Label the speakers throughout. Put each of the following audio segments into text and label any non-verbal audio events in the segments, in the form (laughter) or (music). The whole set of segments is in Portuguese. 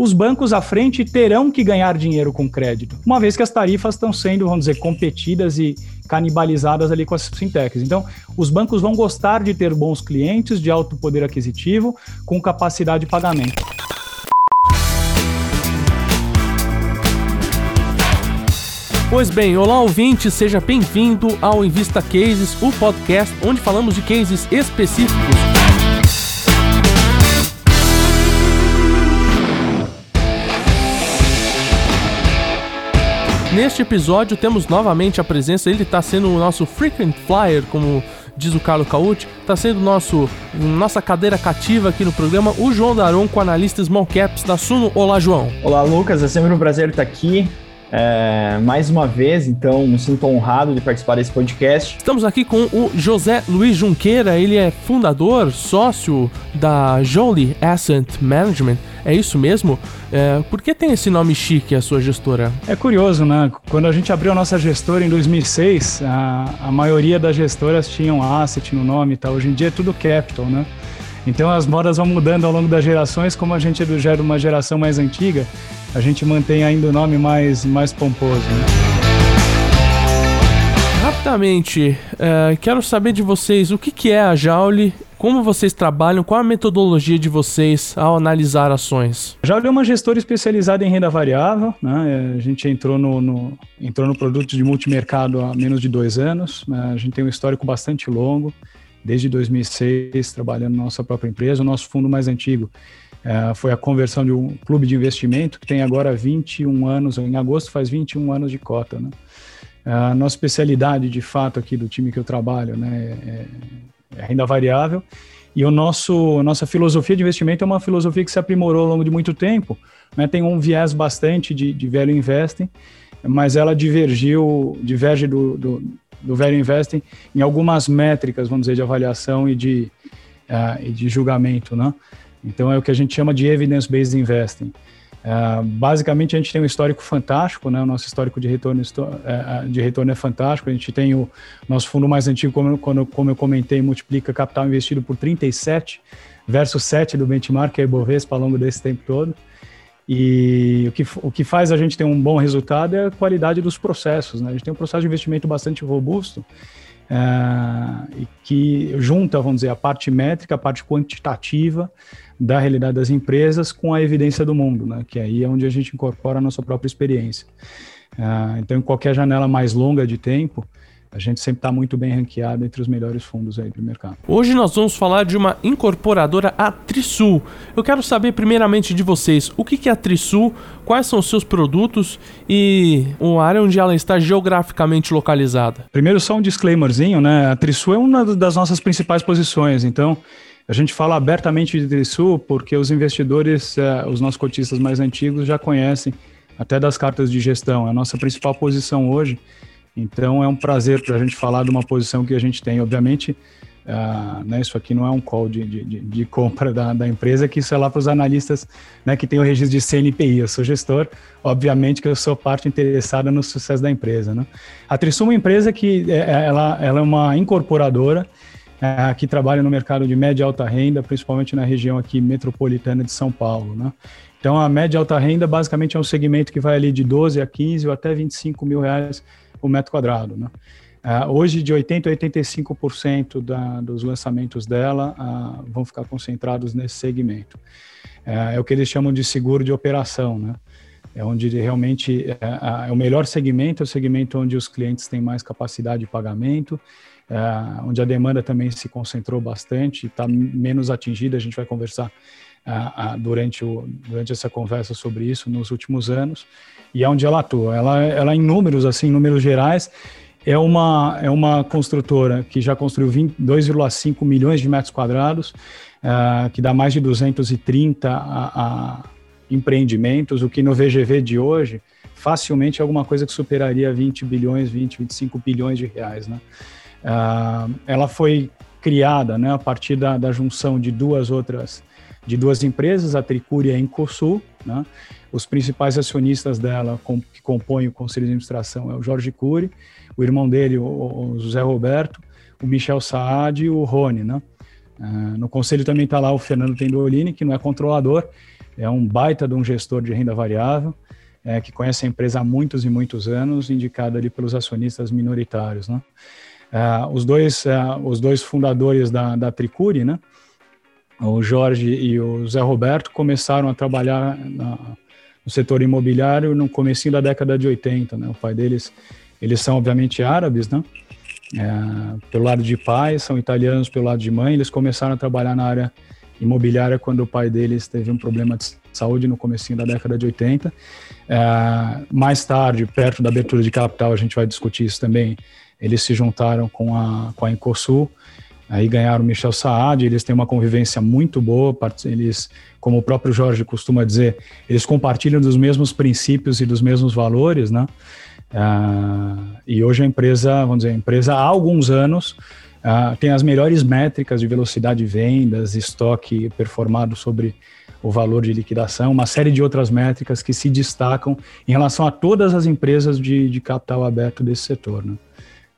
Speaker 1: os bancos à frente terão que ganhar dinheiro com crédito, uma vez que as tarifas estão sendo, vamos dizer, competidas e canibalizadas ali com as fintechs. Então, os bancos vão gostar de ter bons clientes de alto poder aquisitivo com capacidade de pagamento.
Speaker 2: Pois bem, olá ouvinte, seja bem-vindo ao Invista Cases, o podcast onde falamos de cases específicos. Neste episódio temos novamente a presença, ele está sendo o nosso frequent flyer, como diz o Carlos Cauti, está sendo nosso, nossa cadeira cativa aqui no programa, o João Daron, com analista Small Caps da Suno. Olá, João.
Speaker 3: Olá, Lucas, é sempre um prazer estar aqui. É, mais uma vez, então, me sinto honrado de participar desse podcast.
Speaker 2: Estamos aqui com o José Luiz Junqueira, ele é fundador, sócio da Jolie Asset Management. É isso mesmo? É, por que tem esse nome chique, a sua gestora?
Speaker 1: É curioso, né? Quando a gente abriu a nossa gestora em 2006, a, a maioria das gestoras tinham asset no nome e tal. Hoje em dia é tudo capital, né? Então as modas vão mudando ao longo das gerações, como a gente é já de uma geração mais antiga, a gente mantém ainda o nome mais, mais pomposo. Né?
Speaker 2: Rapidamente, uh, quero saber de vocês o que, que é a Jaule, como vocês trabalham, qual a metodologia de vocês ao analisar ações?
Speaker 1: A Jaule é uma gestora especializada em renda variável, né? a gente entrou no, no, entrou no produto de multimercado há menos de dois anos, né? a gente tem um histórico bastante longo, desde 2006 trabalhando na nossa própria empresa, o nosso fundo mais antigo é, foi a conversão de um clube de investimento que tem agora 21 anos, em agosto faz 21 anos de cota. Né? É, a nossa especialidade, de fato, aqui do time que eu trabalho, né, é, é renda variável. E o nosso nossa filosofia de investimento é uma filosofia que se aprimorou ao longo de muito tempo. Né? Tem um viés bastante de, de velho investing, mas ela divergiu, diverge do, do, do velho investing em algumas métricas, vamos dizer, de avaliação e de, uh, e de julgamento, né? Então é o que a gente chama de evidence-based investing. Uh, basicamente a gente tem um histórico fantástico, né? O nosso histórico de retorno, uh, de retorno é fantástico. A gente tem o nosso fundo mais antigo, como, como, como eu comentei, multiplica capital investido por 37 versus 7 do benchmark, que é Ibovespa ao longo desse tempo todo. E o que, o que faz a gente ter um bom resultado é a qualidade dos processos. Né? A gente tem um processo de investimento bastante robusto e que junta, vamos dizer, a parte métrica, a parte quantitativa da realidade das empresas com a evidência do mundo, né? que aí é onde a gente incorpora a nossa própria experiência. Uh, então, em qualquer janela mais longa de tempo, a gente sempre está muito bem ranqueado entre os melhores fundos aí do mercado.
Speaker 2: Hoje nós vamos falar de uma incorporadora, a Trisul. Eu quero saber primeiramente de vocês, o que é a Trisul, quais são os seus produtos e a área onde ela está geograficamente localizada.
Speaker 1: Primeiro só um disclaimerzinho, né? A Trisul é uma das nossas principais posições, então a gente fala abertamente de Trisul porque os investidores, eh, os nossos cotistas mais antigos já conhecem até das cartas de gestão. É a nossa principal posição hoje então é um prazer para a gente falar de uma posição que a gente tem. Obviamente, uh, né, isso aqui não é um call de, de, de compra da, da, empresa, que isso é lá para os analistas né, que têm o registro de CNPI. Eu sou gestor, obviamente que eu sou parte interessada no sucesso da empresa. Né? A Trisul é uma empresa que é, é ela, ela é uma incorporadora uh, que trabalha no mercado de média e alta renda, principalmente na região aqui metropolitana de São Paulo. Né? Então, a média e alta renda basicamente é um segmento que vai ali de 12 a 15 ou até 25 mil reais o metro quadrado. Né? Uh, hoje, de 80% a 85% da, dos lançamentos dela uh, vão ficar concentrados nesse segmento. Uh, é o que eles chamam de seguro de operação, né? É onde realmente é, é o melhor segmento, é o segmento onde os clientes têm mais capacidade de pagamento, onde a demanda também se concentrou bastante, está menos atingida. A gente vai conversar durante, o, durante essa conversa sobre isso nos últimos anos e é onde ela atua. Ela, ela em números, assim, números gerais, é uma, é uma construtora que já construiu 2,5 milhões de metros quadrados, uh, que dá mais de 230 a, a empreendimentos, o que no VGV de hoje facilmente é alguma coisa que superaria 20 bilhões, 20, 25 bilhões de reais. Né? Uh, ela foi criada né, a partir da, da junção de duas outras de duas empresas, a Tricúria e a Incosul. Né? Os principais acionistas dela, que compõem o conselho de administração, é o Jorge Cury, o irmão dele, o, o José Roberto, o Michel Saad e o Rony. Né? Uh, no conselho também está lá o Fernando Tendolini, que não é controlador, é um baita de um gestor de renda variável, é, que conhece a empresa há muitos e muitos anos, indicado ali pelos acionistas minoritários. Né? Uh, os, dois, uh, os dois fundadores da, da Tricuri, né? O Jorge e o Zé Roberto, começaram a trabalhar na, no setor imobiliário no começo da década de 80. Né? O pai deles, eles são obviamente árabes, né? É, pelo lado de pai, são italianos pelo lado de mãe, eles começaram a trabalhar na área imobiliária quando o pai deles teve um problema de saúde no começo da década de 80. É, mais tarde, perto da abertura de capital, a gente vai discutir isso também, eles se juntaram com a, com a Incosul, aí ganharam Michel Saad, eles têm uma convivência muito boa, eles, como o próprio Jorge costuma dizer, eles compartilham dos mesmos princípios e dos mesmos valores, né? Uh, e hoje a empresa, vamos dizer, a empresa há alguns anos uh, tem as melhores métricas de velocidade de vendas, estoque performado sobre o valor de liquidação, uma série de outras métricas que se destacam em relação a todas as empresas de, de capital aberto desse setor. Né?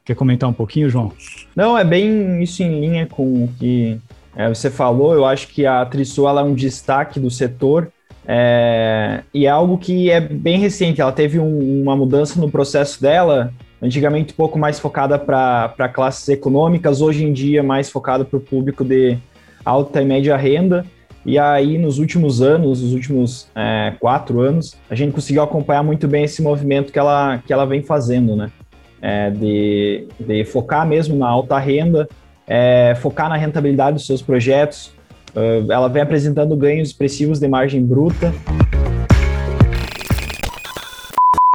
Speaker 1: Quer comentar um pouquinho, João?
Speaker 3: Não, é bem isso em linha com o que é, você falou. Eu acho que a Trisul é um destaque do setor é, e é algo que é bem recente. Ela teve um, uma mudança no processo dela, antigamente um pouco mais focada para classes econômicas, hoje em dia mais focada para o público de alta e média renda. E aí, nos últimos anos, os últimos é, quatro anos, a gente conseguiu acompanhar muito bem esse movimento que ela, que ela vem fazendo, né? É, de, de focar mesmo na alta renda, é, focar na rentabilidade dos seus projetos, Uh, ela vem apresentando ganhos expressivos de margem bruta.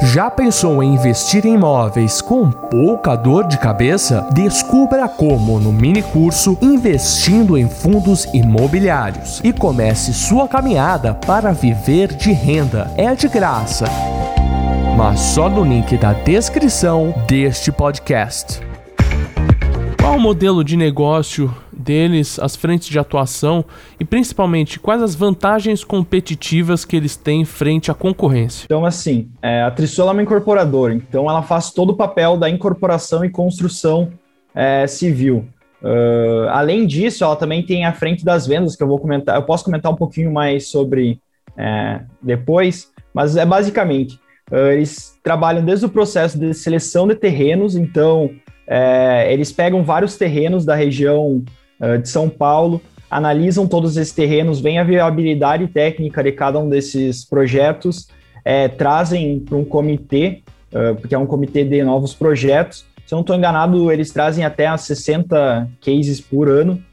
Speaker 4: Já pensou em investir em imóveis com pouca dor de cabeça? Descubra como no mini curso Investindo em Fundos Imobiliários e comece sua caminhada para viver de renda. É de graça, mas só no link da descrição deste podcast.
Speaker 2: Qual o modelo de negócio deles, as frentes de atuação e principalmente quais as vantagens competitivas que eles têm frente à concorrência?
Speaker 3: Então, assim, é, a Trisul é uma incorporadora, então ela faz todo o papel da incorporação e construção é, civil. Uh, além disso, ela também tem a frente das vendas, que eu vou comentar, eu posso comentar um pouquinho mais sobre é, depois, mas é basicamente, uh, eles trabalham desde o processo de seleção de terrenos, então é, eles pegam vários terrenos da região uh, de São Paulo, analisam todos esses terrenos, veem a viabilidade técnica de cada um desses projetos, é, trazem para um comitê, uh, porque é um comitê de novos projetos. Se eu não estou enganado, eles trazem até 60 cases por ano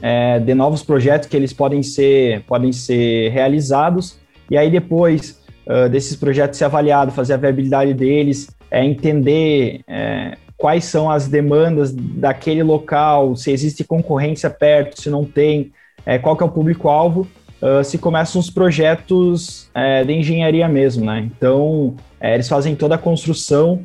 Speaker 3: é, de novos projetos que eles podem ser, podem ser realizados. E aí, depois uh, desses projetos ser avaliado, fazer a viabilidade deles, é, entender é, quais são as demandas daquele local, se existe concorrência perto, se não tem, é, qual que é o público-alvo, uh, se começam os projetos é, de engenharia mesmo, né? Então, é, eles fazem toda a construção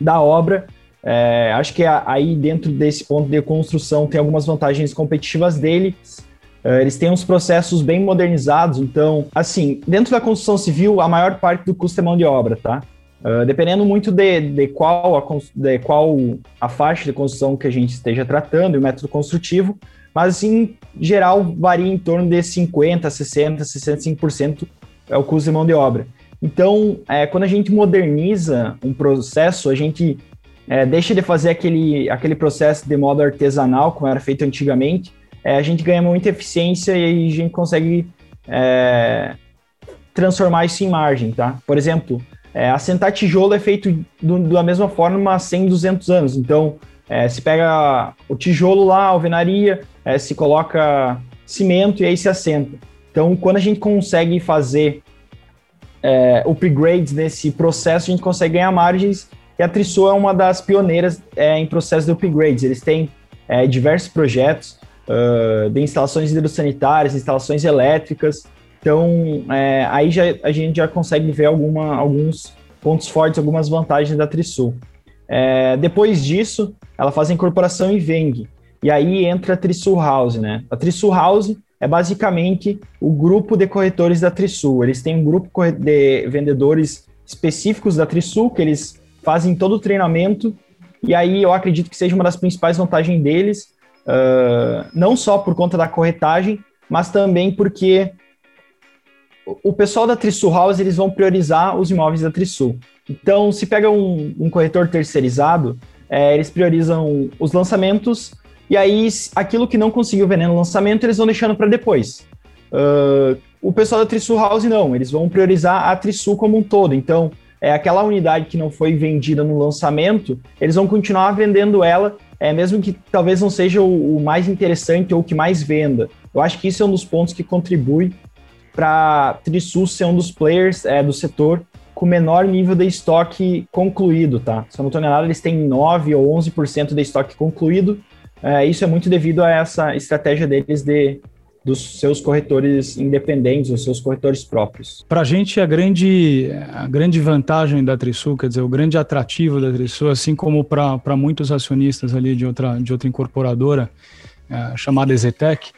Speaker 3: da obra. É, acho que aí, dentro desse ponto de construção, tem algumas vantagens competitivas deles. Uh, eles têm uns processos bem modernizados, então, assim, dentro da construção civil, a maior parte do custo é mão de obra, tá? Uh, dependendo muito de, de, qual a, de qual a faixa de construção que a gente esteja tratando e o método construtivo, mas assim, em geral varia em torno de 50%, 60%, 65% é o custo de mão de obra. Então, é, quando a gente moderniza um processo, a gente é, deixa de fazer aquele, aquele processo de modo artesanal, como era feito antigamente, é, a gente ganha muita eficiência e a gente consegue é, transformar isso em margem, tá? Por exemplo, é, assentar tijolo é feito do, da mesma forma há 100, 200 anos. Então, é, se pega o tijolo lá, a alvenaria, é, se coloca cimento e aí se assenta. Então, quando a gente consegue fazer é, upgrades nesse processo, a gente consegue ganhar margens. E a Trisul é uma das pioneiras é, em processo de upgrades. Eles têm é, diversos projetos uh, de instalações hidrossanitárias, instalações elétricas, então, é, aí já, a gente já consegue ver alguma, alguns pontos fortes, algumas vantagens da Trisul. É, depois disso, ela faz a incorporação em Veng. E aí entra a Trisul House, né? A Trisul House é basicamente o grupo de corretores da Trisul. Eles têm um grupo de vendedores específicos da Trisul, que eles fazem todo o treinamento. E aí eu acredito que seja uma das principais vantagens deles, uh, não só por conta da corretagem, mas também porque o pessoal da Trisul House eles vão priorizar os imóveis da Trisul. Então, se pega um, um corretor terceirizado, é, eles priorizam os lançamentos e aí aquilo que não conseguiu vender no lançamento eles vão deixando para depois. Uh, o pessoal da Trisul House não, eles vão priorizar a Trisul como um todo. Então, é aquela unidade que não foi vendida no lançamento, eles vão continuar vendendo ela, é mesmo que talvez não seja o, o mais interessante ou o que mais venda. Eu acho que isso é um dos pontos que contribui para Trisul ser um dos players é, do setor com menor nível de estoque concluído, tá? Se eu não estou enganado, eles têm 9 ou 11% de estoque concluído. É, isso é muito devido a essa estratégia deles de dos seus corretores independentes, os seus corretores próprios.
Speaker 1: Para a gente, a grande, a grande vantagem da Trisul, quer dizer, o grande atrativo da Trisul, assim como para muitos acionistas ali de outra, de outra incorporadora, é, chamada Ezetec,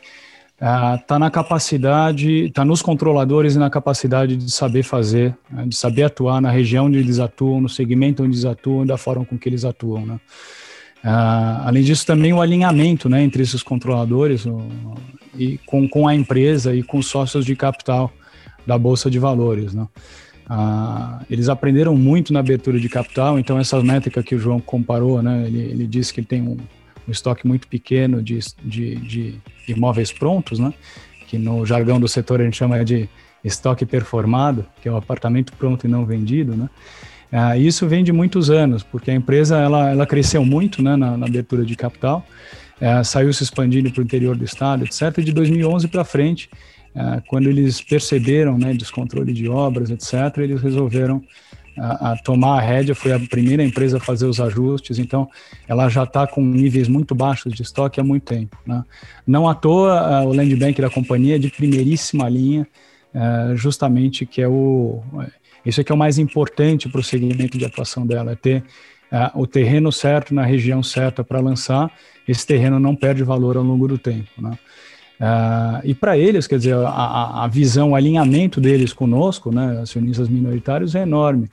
Speaker 1: está é, na capacidade, está nos controladores e na capacidade de saber fazer, né, de saber atuar na região onde eles atuam, no segmento onde eles atuam, da forma com que eles atuam, né? Uh, além disso, também o alinhamento né, entre esses controladores o, e com, com a empresa e com os sócios de capital da Bolsa de Valores. Né? Uh, eles aprenderam muito na abertura de capital, então essa métrica que o João comparou, né, ele, ele disse que ele tem um, um estoque muito pequeno de, de, de, imóveis prontos, né, que no jargão do setor a gente chama de estoque performado, que é o apartamento pronto e não vendido, né? Ah, isso vem de muitos anos, porque a empresa ela, ela cresceu muito né, na, na abertura de capital, é, saiu se expandindo para o interior do estado, etc. De 2011 para frente, é, quando eles perceberam né, descontrole de obras, etc., eles resolveram a, a, tomar a rédea, foi a primeira empresa a fazer os ajustes, então ela já está com níveis muito baixos de estoque há muito tempo. Né? Não à toa, o land bank da companhia é de primeiríssima linha, é, justamente que é o isso é que é o mais importante para o segmento de atuação dela, é ter uh, o terreno certo na região certa para lançar. Esse terreno não perde valor ao longo do tempo, né? Uh, e para eles, quer dizer, a, a, visão, o alinhamento deles conosco, né, acionistas minoritários, é enorme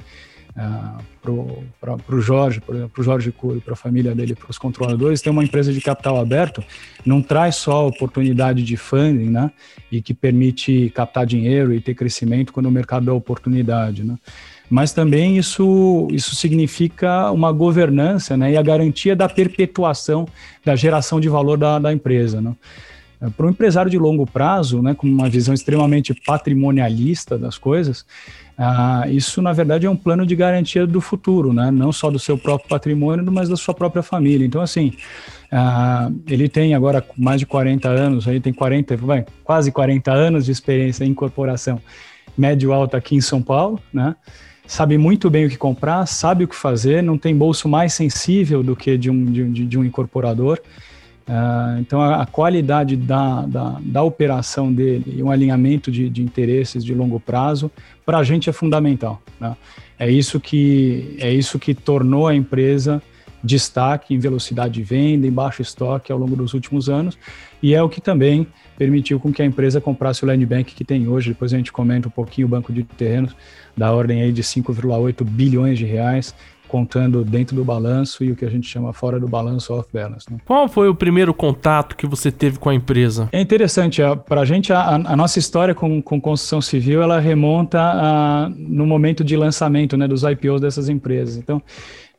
Speaker 1: para o Jorge, para o Jorge Cury, para a família dele, para os controladores, ter uma empresa de capital aberto não traz só oportunidade de funding, né, e que permite captar dinheiro e ter crescimento quando o mercado dá oportunidade, né, mas também isso, isso significa uma governança, né, e a garantia da perpetuação da geração de valor da, da empresa, né. Para um empresário de longo prazo, né, com uma visão extremamente patrimonialista das coisas, ah, isso, na verdade, é um plano de garantia do futuro, né? não só do seu próprio patrimônio, mas da sua própria família. Então, assim, ah, ele tem agora mais de 40 anos, aí tem 40, vai, quase 40 anos de experiência em corporação médio-alta aqui em São Paulo, né? sabe muito bem o que comprar, sabe o que fazer, não tem bolso mais sensível do que de um, de, de um incorporador. Uh, então, a, a qualidade da, da, da, operação dele e um alinhamento de, de interesses de longo prazo, para a gente é fundamental. Né? É, isso que, é isso que tornou a empresa destaque em velocidade de venda, em baixo estoque ao longo dos últimos anos, e é o que também permitiu com que a empresa comprasse o land bank que tem hoje. Depois a gente comenta um pouquinho o banco de terrenos, da ordem aí de 5,8 bilhões de reais, contando dentro do balanço e o que a gente chama fora do balanço off balance. Né?
Speaker 2: Qual foi o primeiro contato que você teve com a empresa?
Speaker 1: É interessante, para a gente a, a, nossa história com, com construção civil ela remonta a, no momento de lançamento né, dos IPOs dessas empresas. Então,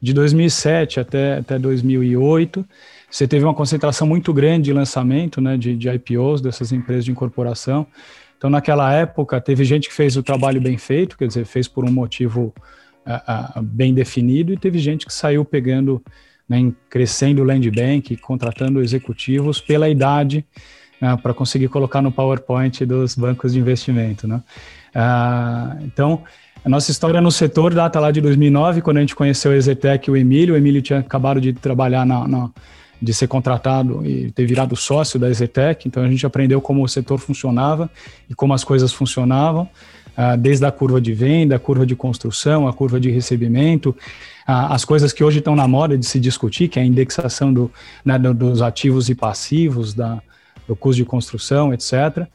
Speaker 1: de 2007 até, até 2008, você teve uma concentração muito grande de lançamento né, de, de IPOs dessas empresas de incorporação. Então, naquela época, teve gente que fez o trabalho bem feito, quer dizer, fez por um motivo bem definido, e teve gente que saiu pegando, né, crescendo o land bank, contratando executivos pela idade, né, para conseguir colocar no PowerPoint dos bancos de investimento. Né? Ah, então, a nossa história no setor data lá de 2009, quando a gente conheceu o Exetec e o Emílio. O Emílio tinha acabado de trabalhar na, na de ser contratado e ter virado sócio da Exetec, então a gente aprendeu como o setor funcionava e como as coisas funcionavam. Ah, desde a curva de venda, a curva de construção, a curva de recebimento, as coisas que hoje estão na moda de se discutir, que é a indexação do, né, dos ativos e passivos, da, do custo de construção, etc.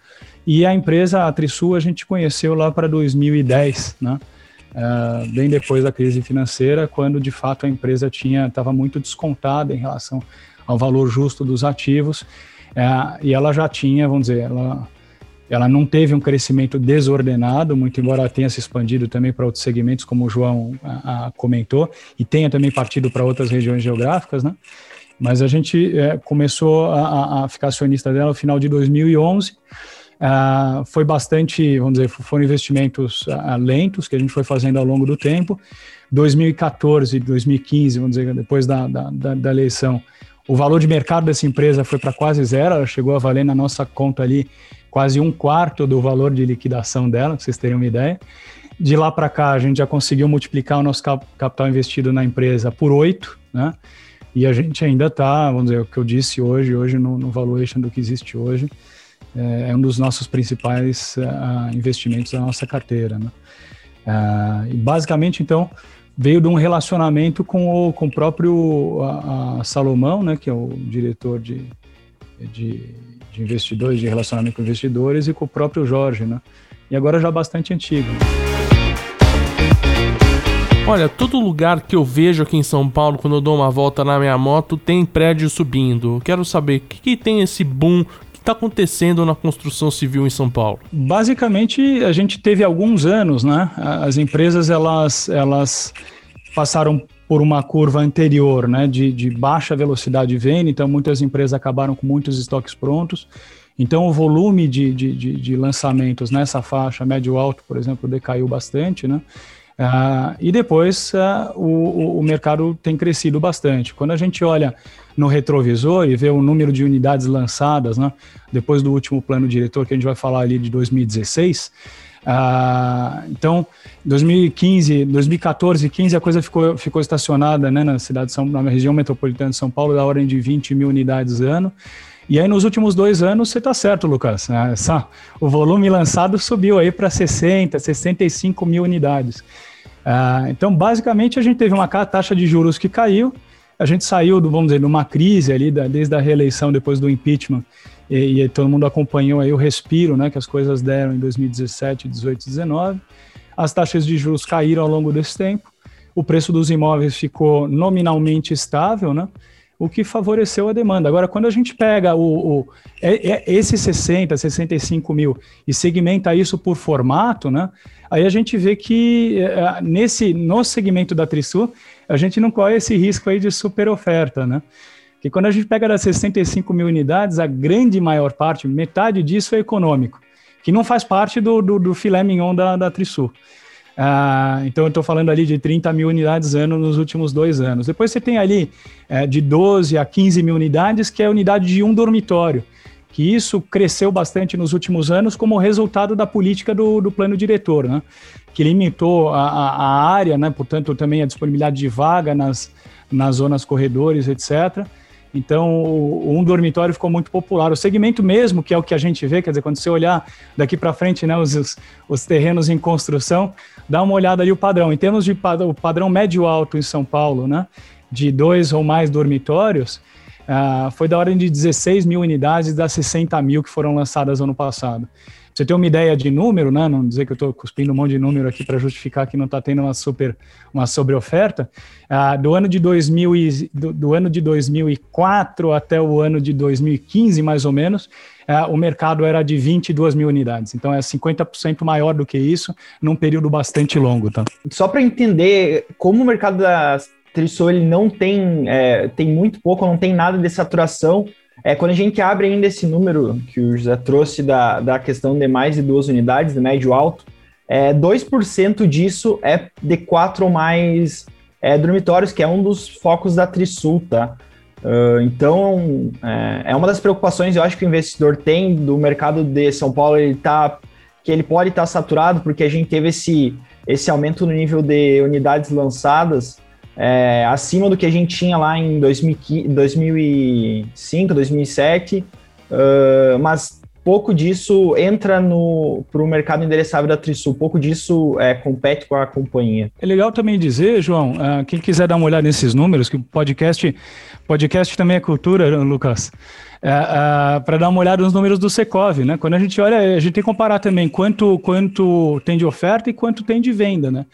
Speaker 1: E a empresa, a Trisul, a gente conheceu lá para 2010, né? Uh, bem depois da crise financeira, quando de fato a empresa tinha estava muito descontada em relação ao valor justo dos ativos. É, e ela já tinha, vamos dizer, ela, ela não teve um crescimento desordenado, muito embora tenha se expandido também para outros segmentos, como o João a, a, comentou, e tenha também partido para outras regiões geográficas, né? Mas a gente é, começou a, a, ficar acionista dela no final de 2011. Uh, foi bastante, vamos dizer, foram investimentos uh, lentos que a gente foi fazendo ao longo do tempo. 2014, 2015, vamos dizer, depois da, da, da, da eleição, o valor de mercado dessa empresa foi para quase zero, ela chegou a valer na nossa conta ali quase um quarto do valor de liquidação dela, para vocês terem uma ideia. De lá para cá, a gente já conseguiu multiplicar o nosso capital investido na empresa por oito, né? E a gente ainda está, vamos dizer, o que eu disse hoje, hoje no, no valuation do que existe hoje, é, é um dos nossos principais uh, investimentos da nossa carteira, né? Uh, e basicamente, então, veio de um relacionamento com o, com o próprio a, a Salomão, né, que é o diretor de, de, de, investidores, de relacionamento com investidores, e com o próprio Jorge, né? E agora já bastante antigo.
Speaker 2: Olha, todo lugar que eu vejo aqui em São Paulo, quando eu dou uma volta na minha moto, tem prédio subindo. Quero saber o que, que tem esse boom está acontecendo na construção civil em São Paulo?
Speaker 1: Basicamente, a gente teve alguns anos, né? As empresas elas, elas passaram por uma curva anterior, né? De, de baixa velocidade de venda, então muitas empresas acabaram com muitos estoques prontos. Então, o volume de, de, de, de lançamentos nessa faixa médio-alto, por exemplo, decaiu bastante, né? Uh, e depois uh, o, o, mercado tem crescido bastante. Quando a gente olha no retrovisor e vê o número de unidades lançadas, né, depois do último plano diretor, que a gente vai falar ali de 2016, uh, então 2015, 2014 e 15 a coisa ficou, ficou estacionada né, na cidade de São, na região metropolitana de São Paulo, da ordem de 20 mil unidades ano. E aí, nos últimos dois anos, você está certo, Lucas. Essa, o volume lançado subiu aí para 60, 65 mil unidades. Ah, então, basicamente, a gente teve uma taxa de juros que caiu, a gente saiu, do, vamos dizer, de uma crise ali, da, desde a reeleição, depois do impeachment, e, e, todo mundo acompanhou aí o respiro né, que as coisas deram em 2017, 18, 19. As taxas de juros caíram ao longo desse tempo, o preço dos imóveis ficou nominalmente estável, né? o que favoreceu a demanda. Agora, quando a gente pega o, o é, é esse 60, 65 mil e segmenta isso por formato, né? Aí a gente vê que é, nesse no segmento da Trisul, a gente não corre esse risco aí de super oferta, né? Que quando a gente pega das 65 mil unidades, a grande maior parte, metade disso é econômico, que não faz parte do, do, do filé mignon da, da Trisul. Ah, então, eu estou falando ali de 30 mil unidades ano nos últimos dois anos. Depois você tem ali é, de 12 a 15 mil unidades, que é a unidade de um dormitório, que isso cresceu bastante nos últimos anos como resultado da política do, do plano diretor, né? que limitou a, a, área, né? portanto, também a disponibilidade de vaga nas, nas zonas corredores, etc., então, um dormitório ficou muito popular. O segmento mesmo, que é o que a gente vê, quer dizer, quando você olhar daqui para frente, né, os, os, terrenos em construção, dá uma olhada ali o padrão. Em termos de padrão, o padrão médio-alto em São Paulo, né, de dois ou mais dormitórios, uh, foi da ordem de 16 mil unidades das 60 mil que foram lançadas ano passado você ter uma ideia de número, né? Não dizer que eu estou cuspindo um monte de número aqui para justificar que não está tendo uma super uma sobre oferta. Ah, do ano de 2000 e, do, do, ano de 2004 até o ano de 2015, mais ou menos, ah, o mercado era de 22 mil unidades. Então é 50% maior do que isso num período bastante longo, tá?
Speaker 3: Só para entender como o mercado da Trisul ele não tem é, tem muito pouco, não tem nada de saturação é, quando a gente abre ainda esse número que o José trouxe da, da questão de mais de duas unidades, de médio alto, é, 2% disso é de quatro ou mais é, dormitórios, que é um dos focos da Trisul, tá? Uh, então, é, é, uma das preocupações, eu acho que o investidor tem do mercado de São Paulo, ele tá, que ele pode estar tá saturado, porque a gente teve esse, esse aumento no nível de unidades lançadas, é, acima do que a gente tinha lá em 2005, 2007, uh, mas pouco disso entra para o mercado endereçável da Trisul, pouco disso é, compete com a companhia.
Speaker 1: É legal também dizer, João, uh, quem quiser dar uma olhada nesses números, que o podcast, podcast também é cultura, Lucas, uh, para dar uma olhada nos números do Secov, né? Quando a gente olha, a gente tem que comparar também quanto, quanto tem de oferta e quanto tem de venda, né?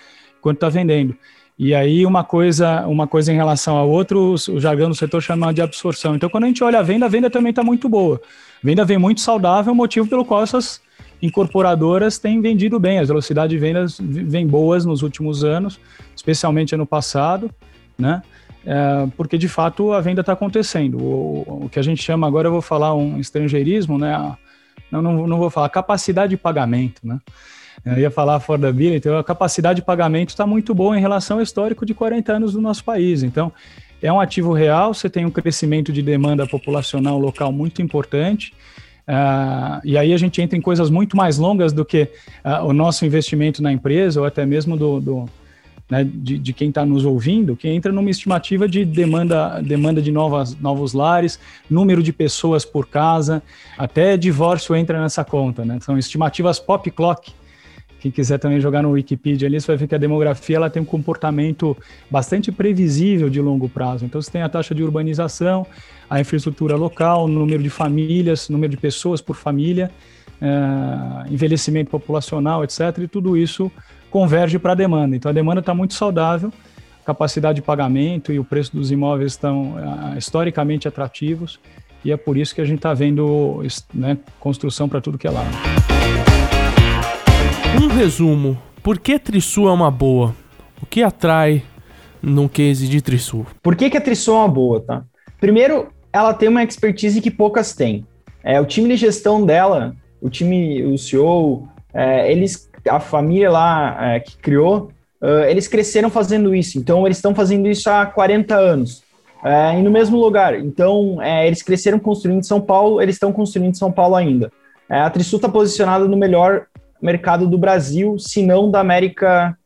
Speaker 1: Quanto está vendendo. E aí uma coisa, uma coisa em relação a outro, o jargão do setor chama de absorção. Então, quando a gente olha a venda, a venda também está muito boa. A venda vem muito saudável, motivo pelo qual essas incorporadoras têm vendido bem. As velocidades de vendas vêm boas nos últimos anos, especialmente ano passado, né? É, porque de fato a venda está acontecendo. O, o, que a gente chama agora, eu vou falar um estrangeirismo, né? Não, não, não vou falar capacidade de pagamento, né? Eu ia falar affordability, então a capacidade de pagamento está muito boa em relação ao histórico de 40 anos do nosso país. Então, é um ativo real, você tem um crescimento de demanda populacional local muito importante, Uh, e aí a gente entra em coisas muito mais longas do que uh, o nosso investimento na empresa, ou até mesmo do, do né, de, de, quem está nos ouvindo, que entra numa estimativa de demanda, demanda de novas, novos lares, número de pessoas por casa, até divórcio entra nessa conta. Né? São estimativas pop clock, quem quiser também jogar no Wikipedia ali, você vai ver que a demografia ela tem um comportamento bastante previsível de longo prazo. Então, você tem a taxa de urbanização, a infraestrutura local, o número de famílias, número de pessoas por família, é, envelhecimento populacional, etc. E tudo isso converge para a demanda. Então, a demanda está muito saudável, capacidade de pagamento e o preço dos imóveis estão é, historicamente atrativos, e é por isso que a gente está vendo né, construção para tudo que é lado.
Speaker 2: Um resumo. Por que Trisul é uma boa? O que atrai no case de Trisul?
Speaker 3: Por que, que a Trisul é uma boa, tá? Primeiro, ela tem uma expertise que poucas têm. É, o time de gestão dela, o time, o CEO, é, eles, a família lá é, que criou, uh, eles cresceram fazendo isso. Então, eles estão fazendo isso há 40 anos. É, e no mesmo lugar. Então, é, eles cresceram construindo São Paulo, eles estão construindo São Paulo ainda. É, a Trisul está posicionada no melhor mercado do Brasil, se não da América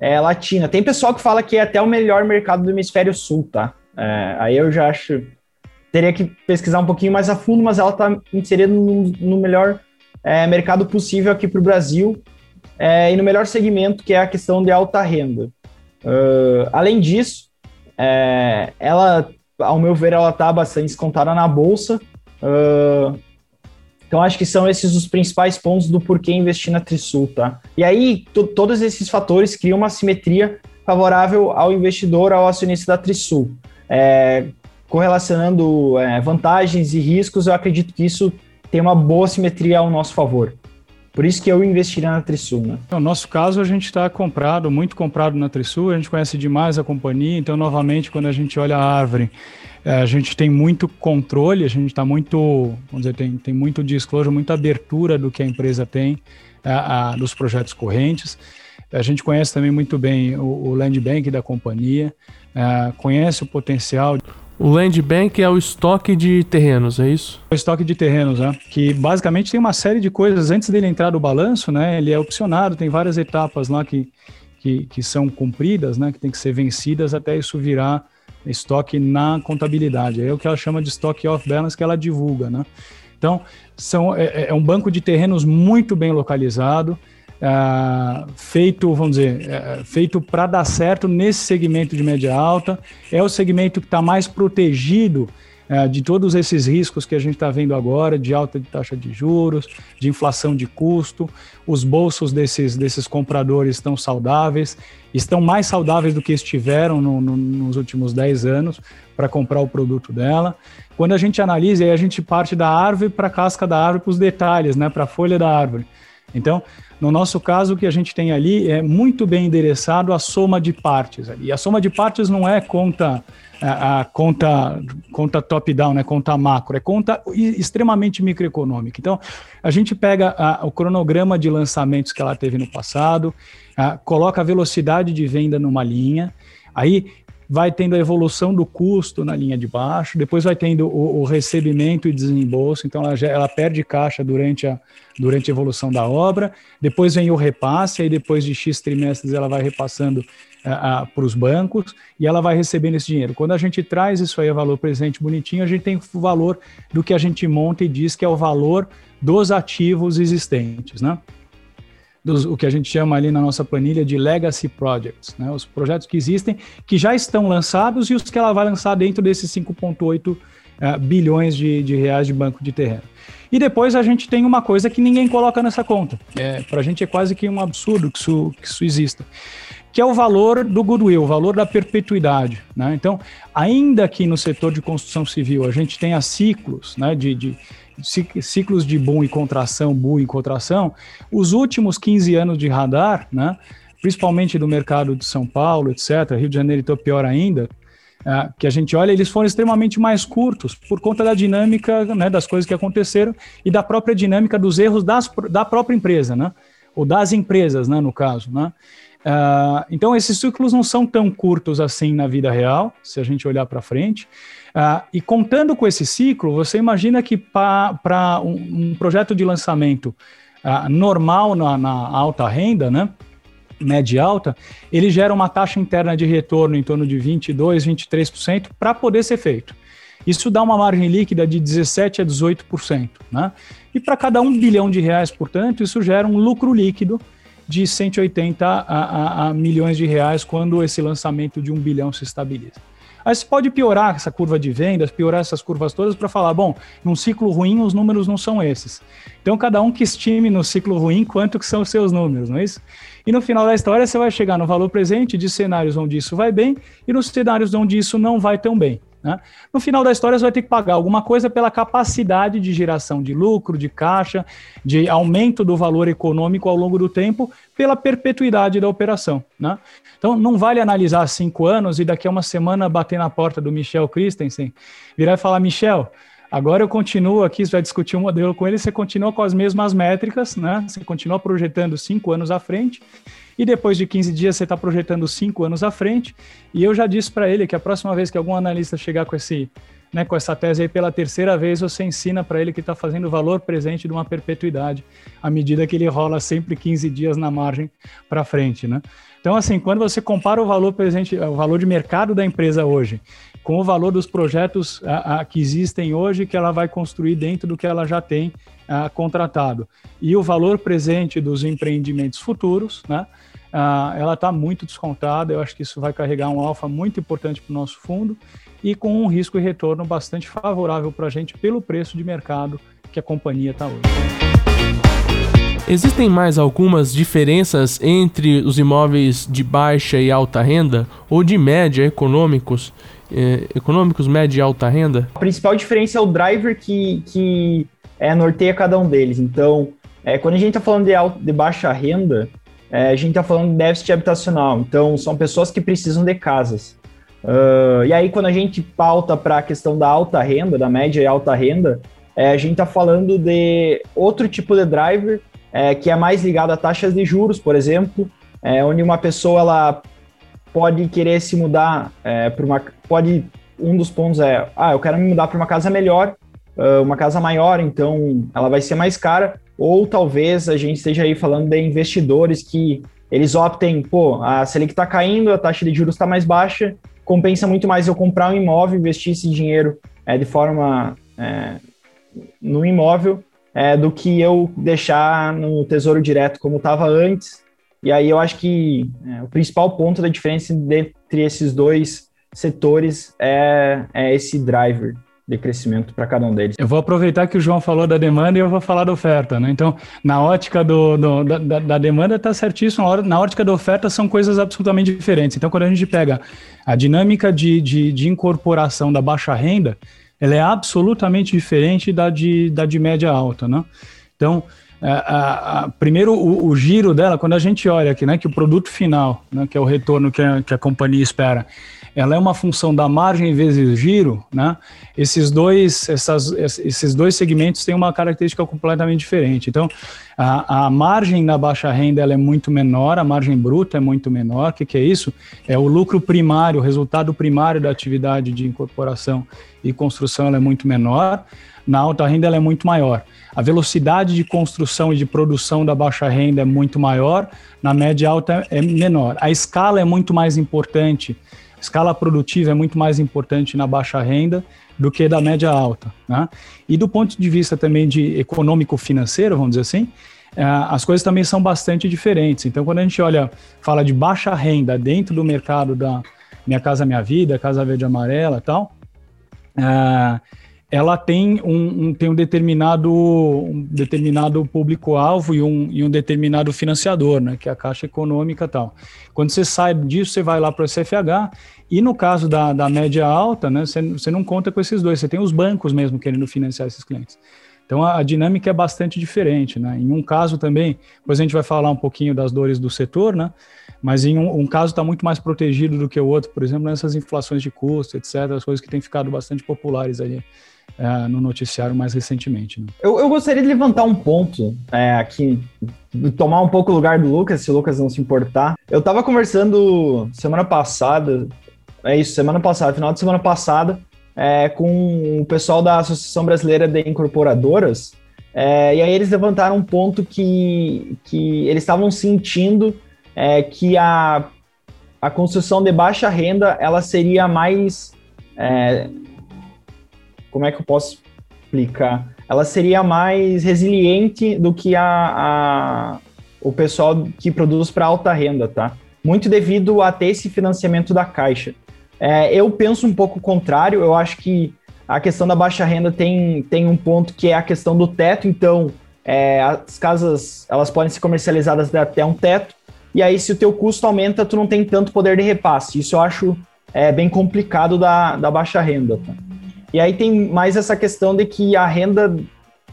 Speaker 3: é, Latina. Tem pessoal que fala que é até o melhor mercado do hemisfério sul, tá? É, aí eu já acho. Teria que pesquisar um pouquinho mais a fundo, mas ela está inserida no, no melhor é, mercado possível aqui para o Brasil é, e no melhor segmento, que é a questão de alta renda. Uh, além disso, é, ela, ao meu ver, ela está bastante descontada na bolsa. Uh, então, acho que são esses os principais pontos do porquê investir na Trisul, tá? E aí, todos esses fatores criam uma simetria favorável ao investidor, ao acionista da Trisul. É, correlacionando é, vantagens e riscos, eu acredito que isso tem uma boa simetria ao nosso favor. Por isso que eu investiria na Trisul, né?
Speaker 1: No nosso caso, a gente está comprado, muito comprado na Trisul, a gente conhece demais a companhia, então, novamente, quando a gente olha a árvore é, a gente tem muito controle, a gente está muito, vamos dizer, tem, tem muito disclosure, muita abertura do que a empresa tem, a, a, dos projetos correntes. A gente conhece também muito bem o, o Land Bank da companhia, a, é, conhece o potencial.
Speaker 2: O Land Bank é o estoque de terrenos, é isso?
Speaker 1: O estoque de terrenos, né? Que basicamente tem uma série de coisas antes dele entrar no balanço, né? Ele é opcionado, tem várias etapas lá que, que, que são cumpridas, né? Que tem que ser vencidas até isso virar estoque na contabilidade. É o que ela chama de estoque off-balance que ela divulga, né? Então, são, é, é um banco de terrenos muito bem localizado, é, feito, vamos dizer, é, feito para dar certo nesse segmento de média alta. É o segmento que está mais protegido é, de todos esses riscos que a gente está vendo agora, de alta de taxa de juros, de inflação de custo. Os bolsos desses, desses compradores estão saudáveis, estão mais saudáveis do que estiveram no, no, nos últimos 10 anos para comprar o produto dela. Quando a gente analisa, aí a gente parte da árvore para a casca da árvore, para os detalhes, né, para a folha da árvore. Então, no nosso caso, o que a gente tem ali é muito bem endereçado a soma de partes. E a soma de partes não é conta a, a conta, conta top-down, né, conta macro, é conta extremamente microeconômica. Então, a gente pega a, o cronograma de lançamentos que ela teve no passado, a, coloca a velocidade de venda numa linha, aí vai tendo a evolução do custo na linha de baixo, depois vai tendo o, o recebimento e desembolso, então ela, ela, perde caixa durante a, durante a evolução da obra, depois vem o repasse, aí depois de X trimestres ela vai repassando para os bancos e ela vai recebendo esse dinheiro. Quando a gente traz isso aí a valor presente bonitinho, a gente tem o valor do que a gente monta e diz que é o valor dos ativos existentes, né? Dos, o que a gente chama ali na nossa planilha de legacy projects, né? Os projetos que existem, que já estão lançados e os que ela vai lançar dentro desses 5,8 uh, bilhões de, de reais de banco de terreno. E depois a gente tem uma coisa que ninguém coloca nessa conta. É, Para a gente é quase que um absurdo que isso, que isso exista que é o valor do goodwill, o valor da perpetuidade. Né? Então, ainda que no setor de construção civil a gente tenha ciclos né, de, de ciclos de boom e contração, boom e contração, os últimos 15 anos de radar, né, principalmente do mercado de São Paulo, etc., Rio de Janeiro então pior ainda, é, que a gente olha, eles foram extremamente mais curtos por conta da dinâmica né, das coisas que aconteceram e da própria dinâmica dos erros das, da própria empresa, né? Ou das empresas, né, no caso, né? Uh, então, esses ciclos não são tão curtos assim na vida real, se a gente olhar para frente. Uh, e contando com esse ciclo, você imagina que para um, um, projeto de lançamento uh, normal na, na, alta renda, né, média alta, ele gera uma taxa interna de retorno em torno de 22, 23% para poder ser feito. Isso dá uma margem líquida de 17 a 18%. Né? E para cada um bilhão de reais, portanto, isso gera um lucro líquido de 180 a, a, a milhões de reais quando esse lançamento de um bilhão se estabiliza. Aí você pode piorar essa curva de vendas, piorar essas curvas todas para falar, bom, num ciclo ruim os números não são esses. Então cada um que estime no ciclo ruim quanto que são os seus números, não é isso? E no final da história você vai chegar no valor presente de cenários onde isso vai bem e nos cenários onde isso não vai tão bem. Né? No final da história, você vai ter que pagar alguma coisa pela capacidade de geração de lucro, de caixa, de aumento do valor econômico ao longo do tempo, pela perpetuidade da operação. Né? Então, não vale analisar cinco anos e daqui a uma semana bater na porta do Michel Christensen, virar e falar: Michel, Agora eu continuo aqui, você vai discutir um modelo com ele, você continua com as mesmas métricas, né? Você continua projetando cinco anos à frente, e depois de 15 dias você está projetando cinco anos à frente. E eu já disse para ele que a próxima vez que algum analista chegar com esse né, com essa tese aí pela terceira vez, você ensina para ele que está fazendo o valor presente de uma perpetuidade, à medida que ele rola sempre 15 dias na margem para frente, né? Então, assim, quando você compara o valor presente, o valor de mercado da empresa hoje, com o valor dos projetos a, a, que existem hoje, que ela vai construir dentro do que ela já tem a, contratado, e o valor presente dos empreendimentos futuros, né? Ela está muito descontada. Eu acho que isso vai carregar um alfa muito importante para o nosso fundo e com um risco e retorno bastante favorável para a gente pelo preço de mercado que a companhia está hoje.
Speaker 2: Existem mais algumas diferenças entre os imóveis de baixa e alta renda ou de média econômicos, eh, econômicos média e alta renda?
Speaker 3: A principal diferença é o driver que, que é, norteia cada um deles. Então, é, quando a gente está falando de, alta, de baixa renda, é, a gente está falando de déficit habitacional, então são pessoas que precisam de casas. Uh, e aí, quando a gente pauta para a questão da alta renda, da média e alta renda, é, a gente está falando de outro tipo de driver é, que é mais ligado a taxas de juros, por exemplo, é, onde uma pessoa ela pode querer se mudar é, para uma. Pode. Um dos pontos é, ah, eu quero me mudar para uma casa melhor, uh, uma casa maior, então ela vai ser mais cara ou talvez a gente esteja aí falando de investidores que eles optem, pô, a Selic está caindo, a taxa de juros está mais baixa, compensa muito mais eu comprar um imóvel, investir esse dinheiro é, de forma é, no imóvel, é, do que eu deixar no Tesouro Direto como estava antes. E aí eu acho que é, o principal ponto da diferença entre esses dois setores é, é esse driver de crescimento para cada um deles.
Speaker 1: Eu vou aproveitar que o João falou da demanda e eu vou falar da oferta, né? Então, na ótica do, do da, da, demanda está certíssimo, na ótica da oferta são coisas absolutamente diferentes. Então, quando a gente pega a dinâmica de, de, de incorporação da baixa renda, ela é absolutamente diferente da de, da de média alta, né? Então, a, a, primeiro o, o, giro dela, quando a gente olha aqui, né, que o produto final, né, que é o retorno que a, que a companhia espera, ela é uma função da margem vezes giro, né? Esses dois, essas, esses dois segmentos têm uma característica completamente diferente. Então, a, a margem na baixa renda ela é muito menor, a margem bruta é muito menor. O que, que é isso? É o lucro primário, o resultado primário da atividade de incorporação e construção ela é muito menor. Na alta renda ela é muito maior. A velocidade de construção e de produção da baixa renda é muito maior, na média alta é menor. A escala é muito mais importante escala produtiva é muito mais importante na baixa renda do que da média alta. Né? E do ponto de vista também de econômico-financeiro, vamos dizer assim, é, as coisas também são bastante diferentes. Então, quando a gente olha, fala de baixa renda dentro do mercado da Minha Casa Minha Vida, Casa Verde Amarela e tal, é, ela tem um, um tem um determinado, um determinado público-alvo e um, e um determinado financiador, né, que é a Caixa Econômica e tal. Quando você sai disso, você vai lá para o CFH, e no caso da, da média alta, né, você, você não conta com esses dois, você tem os bancos mesmo querendo financiar esses clientes. Então a, a, dinâmica é bastante diferente, né? Em um caso também, depois a gente vai falar um pouquinho das dores do setor, né? Mas em um, um caso está muito mais protegido do que o outro, por exemplo, nessas inflações de custo, etc., as coisas que têm ficado bastante populares aí é, no noticiário mais recentemente. Né?
Speaker 3: Eu, eu, gostaria de levantar um ponto é, aqui, tomar um pouco o lugar do Lucas, se o Lucas não se importar. Eu estava conversando semana passada, é isso, semana passada, final de semana passada, é, com o pessoal da Associação Brasileira de Incorporadoras, é, e aí eles levantaram um ponto que, que eles estavam sentindo é, que a, a construção de baixa renda ela seria mais é, como é que eu posso explicar? Ela seria mais resiliente do que a, a o pessoal que produz para alta renda, tá? Muito devido a ter esse financiamento da Caixa. É, eu penso um pouco o contrário, eu acho que a questão da baixa renda tem, tem um ponto que é a questão do teto, então é, as casas elas podem ser comercializadas até um teto, e aí se o teu custo aumenta, tu não tem tanto poder de repasse. Isso eu acho é, bem complicado da, da baixa renda. Tá? E aí tem mais essa questão de que a renda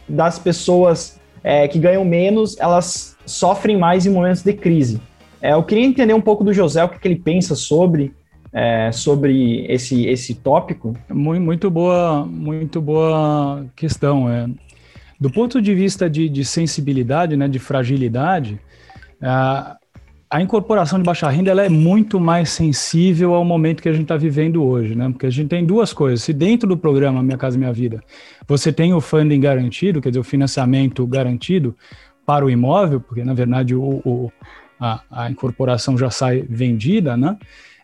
Speaker 3: das pessoas é, que ganham menos, elas sofrem mais em momentos de crise. É, eu queria entender um pouco do José, o que, que ele pensa sobre, é, sobre esse, esse tópico.
Speaker 1: Muito, muito boa, muito boa questão. É. Do ponto de vista de, de sensibilidade, né, de fragilidade, é, a incorporação de baixa renda ela é muito mais sensível ao momento que a gente está vivendo hoje, né? Porque a gente tem duas coisas. Se dentro do programa Minha Casa Minha Vida você tem o funding garantido, quer dizer, o financiamento garantido para o imóvel, porque na verdade o, o a, a, incorporação já sai vendida, né?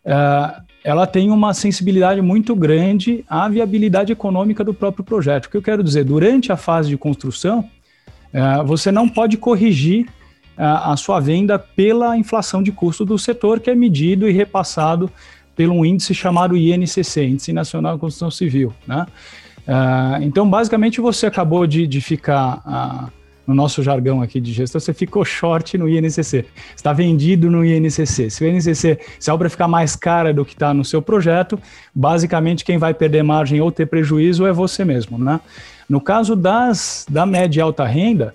Speaker 1: Uh, ela tem uma sensibilidade muito grande à viabilidade econômica do próprio projeto. O que eu quero dizer, durante a fase de construção, uh, você não pode corrigir a, sua venda pela inflação de custo do setor, que é medido e repassado pelo um índice chamado INCC, Índice Nacional de Construção Civil. Né? Uh, então, basicamente, você acabou de, de ficar, uh, no nosso jargão aqui de gestão, você ficou short no INCC, está vendido no INCC. Se o INCC, se a obra ficar mais cara do que está no seu projeto, basicamente quem vai perder margem ou ter prejuízo é você mesmo. Né? No caso das, da média e alta renda,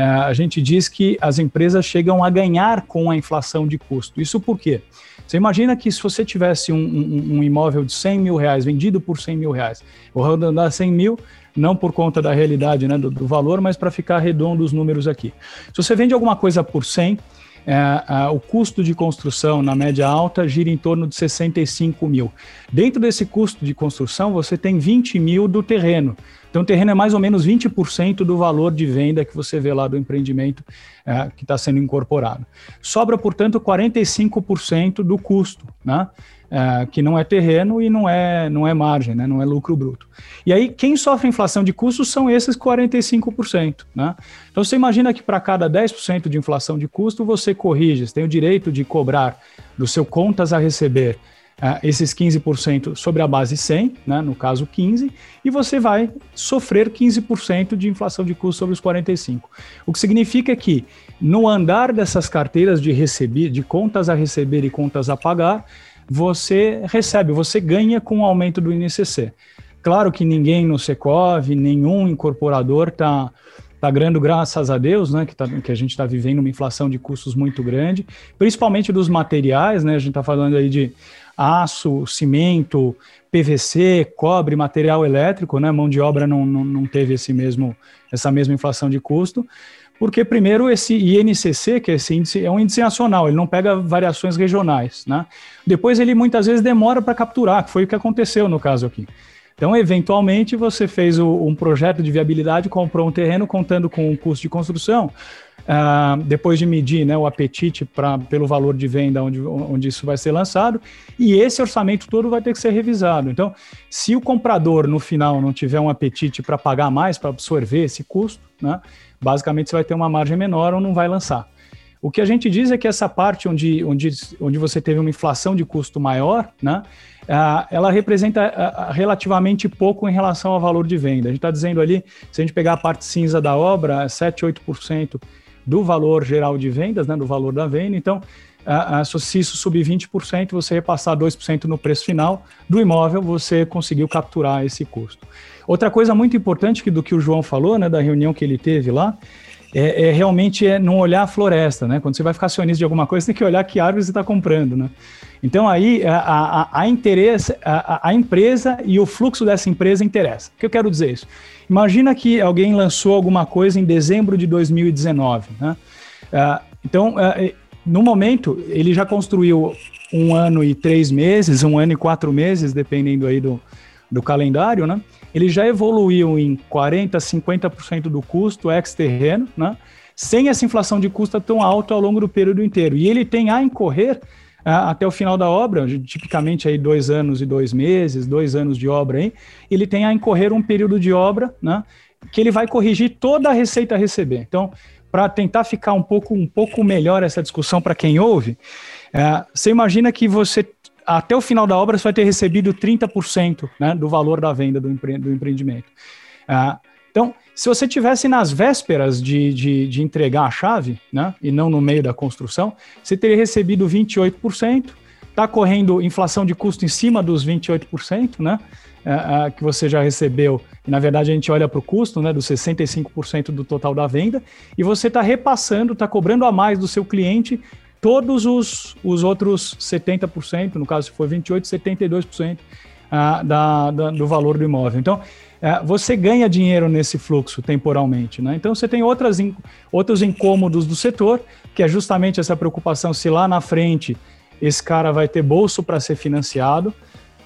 Speaker 1: a gente diz que as empresas chegam a ganhar com a inflação de custo. Isso por quê? Você imagina que se você tivesse um, um, um imóvel de 100 mil reais, vendido por 100 mil reais, vou arredondar 100 mil, não por conta da realidade né, do, do valor, mas para ficar redondo os números aqui. Se você vende alguma coisa por 100, é, é, o custo de construção na média alta gira em torno de 65 mil. Dentro desse custo de construção, você tem 20 mil do terreno. Então, o terreno é mais ou menos 20% do valor de venda que você vê lá do empreendimento é, que está sendo incorporado. Sobra, portanto, 45% do custo, né? É, que não é terreno e não é, não é margem, né? não é lucro bruto. E aí, quem sofre inflação de custos são esses 45%. Né? Então, você imagina que para cada 10% de inflação de custo, você corrige, você tem o direito de cobrar do seu contas a receber uh, esses 15% sobre a base 100, né, no caso 15, e você vai sofrer 15% de inflação de custo sobre os 45. O que significa que no andar dessas carteiras de receber, de contas a receber e contas a pagar, você recebe, você ganha com o aumento do INCC. Claro que ninguém no Secov, nenhum incorporador está está ganhando graças a Deus, né, que, tá, que a gente está vivendo uma inflação de custos muito grande, principalmente dos materiais, né, a gente está falando aí de aço, cimento, PVC, cobre, material elétrico, né? Mão de obra não, não, não teve esse mesmo, essa mesma inflação de custo, porque primeiro esse INCC, que é esse índice, é um índice nacional, ele não pega variações regionais, né? Depois ele muitas vezes demora para capturar, que foi o que aconteceu no caso aqui. Então, eventualmente, você fez o, um projeto de viabilidade, comprou um terreno contando com o custo de construção, Uh, depois de medir né, o apetite pra, pelo valor de venda onde, onde isso vai ser lançado, e esse orçamento todo vai ter que ser revisado. Então, se o comprador no final não tiver um apetite para pagar mais, para absorver esse custo, né, basicamente você vai ter uma margem menor ou não vai lançar. O que a gente diz é que essa parte onde, onde, onde você teve uma inflação de custo maior, né, uh, ela representa uh, relativamente pouco em relação ao valor de venda. A gente está dizendo ali, se a gente pegar a parte cinza da obra, 7, 8% do valor geral de vendas, né, do valor da venda. Então, uh, se isso subir 20%, você repassar 2% no preço final do imóvel, você conseguiu capturar esse custo. Outra coisa muito importante que, do que o João falou, né, da reunião que ele teve lá, é, é, realmente é não olhar a floresta, né? Quando você vai ficar acionista de alguma coisa, você tem que olhar que árvore você está comprando, né? Então aí a, a, a, interesse, a, a, empresa e o fluxo dessa empresa interessa. O que eu quero dizer isso? Imagina que alguém lançou alguma coisa em dezembro de 2019, né? Uh, então, uh, no momento, ele já construiu um ano e três meses, um ano e quatro meses, dependendo aí do, do calendário, né? Ele já evoluiu em 40%, 50% do custo ex-terreno, né? sem essa inflação de custo tão alta ao longo do período inteiro. E ele tem a incorrer uh, até o final da obra, tipicamente aí dois anos e dois meses, dois anos de obra ele tem a incorrer um período de obra, né? que ele vai corrigir toda a receita a receber. Então, para tentar ficar um pouco, um pouco melhor essa discussão para quem ouve, uh, você imagina que você até o final da obra você vai ter recebido 30% né, do valor da venda do, empre do empreendimento. Ah, então, se você tivesse nas vésperas de, de, de, entregar a chave, né, e não no meio da construção, você teria recebido 28%, está correndo inflação de custo em cima dos 28%, né, ah, ah, que você já recebeu, e na verdade a gente olha para o custo, né, dos 65% do total da venda, e você está repassando, está cobrando a mais do seu cliente todos os, os outros 70%, no caso se for 28%, 72% uh, da, da, do valor do imóvel. Então, uh, você ganha dinheiro nesse fluxo temporalmente. Né? Então, você tem outras in, outros incômodos do setor, que é justamente essa preocupação se lá na frente esse cara vai ter bolso para ser financiado.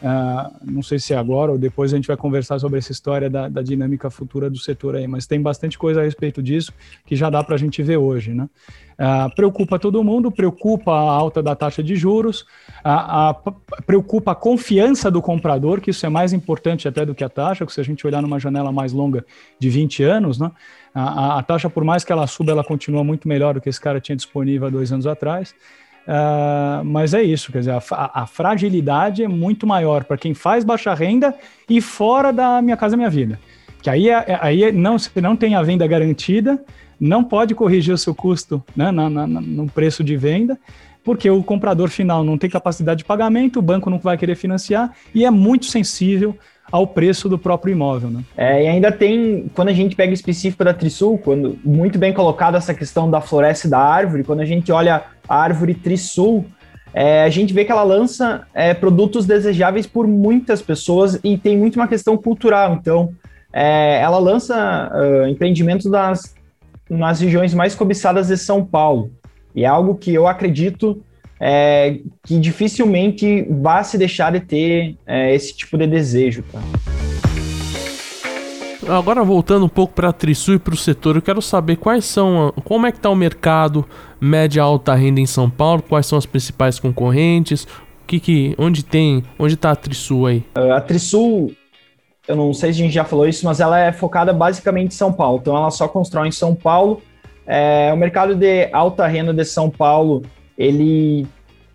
Speaker 1: Uh, não sei se é agora ou depois a gente vai conversar sobre essa história da, da, dinâmica futura do setor aí, mas tem bastante coisa a respeito disso que já dá para a gente ver hoje. Né? Uh, preocupa todo mundo, preocupa a alta da taxa de juros, uh, preocupa a confiança do comprador, que isso é mais importante até do que a taxa, porque se a gente olhar numa janela mais longa de 20 anos, né, a, a taxa, por mais que ela suba, ela continua muito melhor do que esse cara tinha disponível há dois anos atrás. Uh, mas é isso, quer dizer, a, a fragilidade é muito maior para quem faz baixa renda e fora da Minha Casa Minha Vida. Que aí, é, é aí é, não, você não tem a venda garantida, não pode corrigir o seu custo né, na, na, no preço de venda, porque o comprador final não tem capacidade de pagamento, o banco não vai querer financiar e é muito sensível ao preço do próprio imóvel. Né?
Speaker 3: É, e ainda tem, quando a gente pega específico da Trisul, quando muito bem colocado essa questão da floresta e da árvore, quando a gente olha a árvore Trisul, é, a gente vê que ela lança é, produtos desejáveis por muitas pessoas e tem muito uma questão cultural. Então, é, ela lança uh, empreendimentos das, nas regiões mais cobiçadas de São Paulo. E é algo que eu acredito é, que dificilmente vai se deixar de ter é, esse tipo de desejo.
Speaker 2: Agora voltando um pouco para a Trisul e para o setor, eu quero saber quais são, como é que está o mercado média alta renda em São Paulo, quais são as principais concorrentes, que, que onde tem, onde está a Trisul aí?
Speaker 3: A Trisul, eu não sei se a gente já falou isso, mas ela é focada basicamente em São Paulo, então ela só constrói em São Paulo. É, o mercado de alta renda de São Paulo ele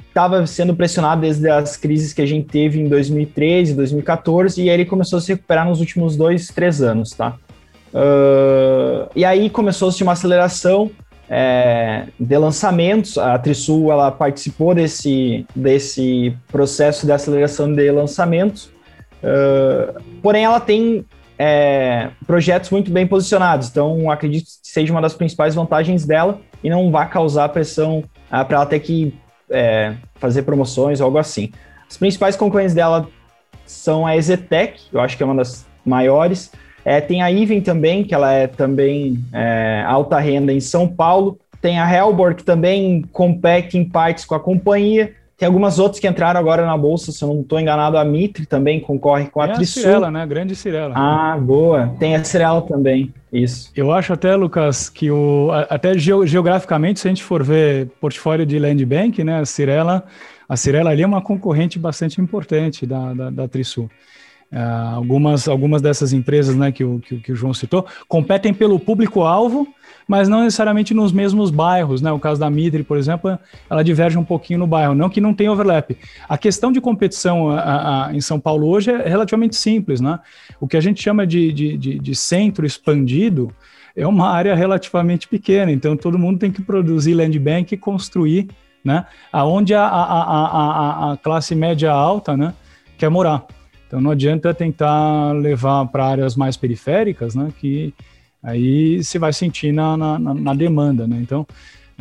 Speaker 3: estava sendo pressionado desde as crises que a gente teve em 2013, 2014, e aí ele começou a se recuperar nos últimos dois, três anos, tá? Uh, e aí começou-se uma aceleração é, de lançamentos. A Trisul ela participou desse, desse processo de aceleração de lançamentos, uh, porém ela tem é, projetos muito bem posicionados. Então acredito que seja uma das principais vantagens dela e não vai causar pressão ah, para ela ter que é, fazer promoções ou algo assim. As principais concorrentes dela são a Ezetec, eu acho que é uma das maiores. É, tem a Iven também, que ela é também é, alta renda em São Paulo. Tem a Helborg, que também compete em partes com a companhia. Tem algumas outras que entraram agora na bolsa, se eu não estou enganado, a Mitre também concorre com a é Trisul.
Speaker 1: a Cirela, né? Grande Cirela.
Speaker 3: Ah, boa. Tem a Cirela também, isso.
Speaker 1: Eu acho até, Lucas, que o até geograficamente, se a gente for ver portfólio de Land Bank, né, a Cirela, a Cirela ali é uma concorrente bastante importante da, da, da Trisul. Uh, algumas, algumas dessas empresas né, que, o, que, que o João citou competem pelo público-alvo, mas não necessariamente nos mesmos bairros, né? O caso da Midri, por exemplo, ela diverge um pouquinho no bairro, não que não tenha overlap. A questão de competição a, a, em São Paulo hoje é relativamente simples, né? O que a gente chama de, de, de, de centro expandido é uma área relativamente pequena, então todo mundo tem que produzir land bank e construir, né? Aonde a, a, a, a classe média alta, né, quer morar. Então não adianta tentar levar para áreas mais periféricas, né? Que aí você vai sentir na, na, na, demanda, né? Então,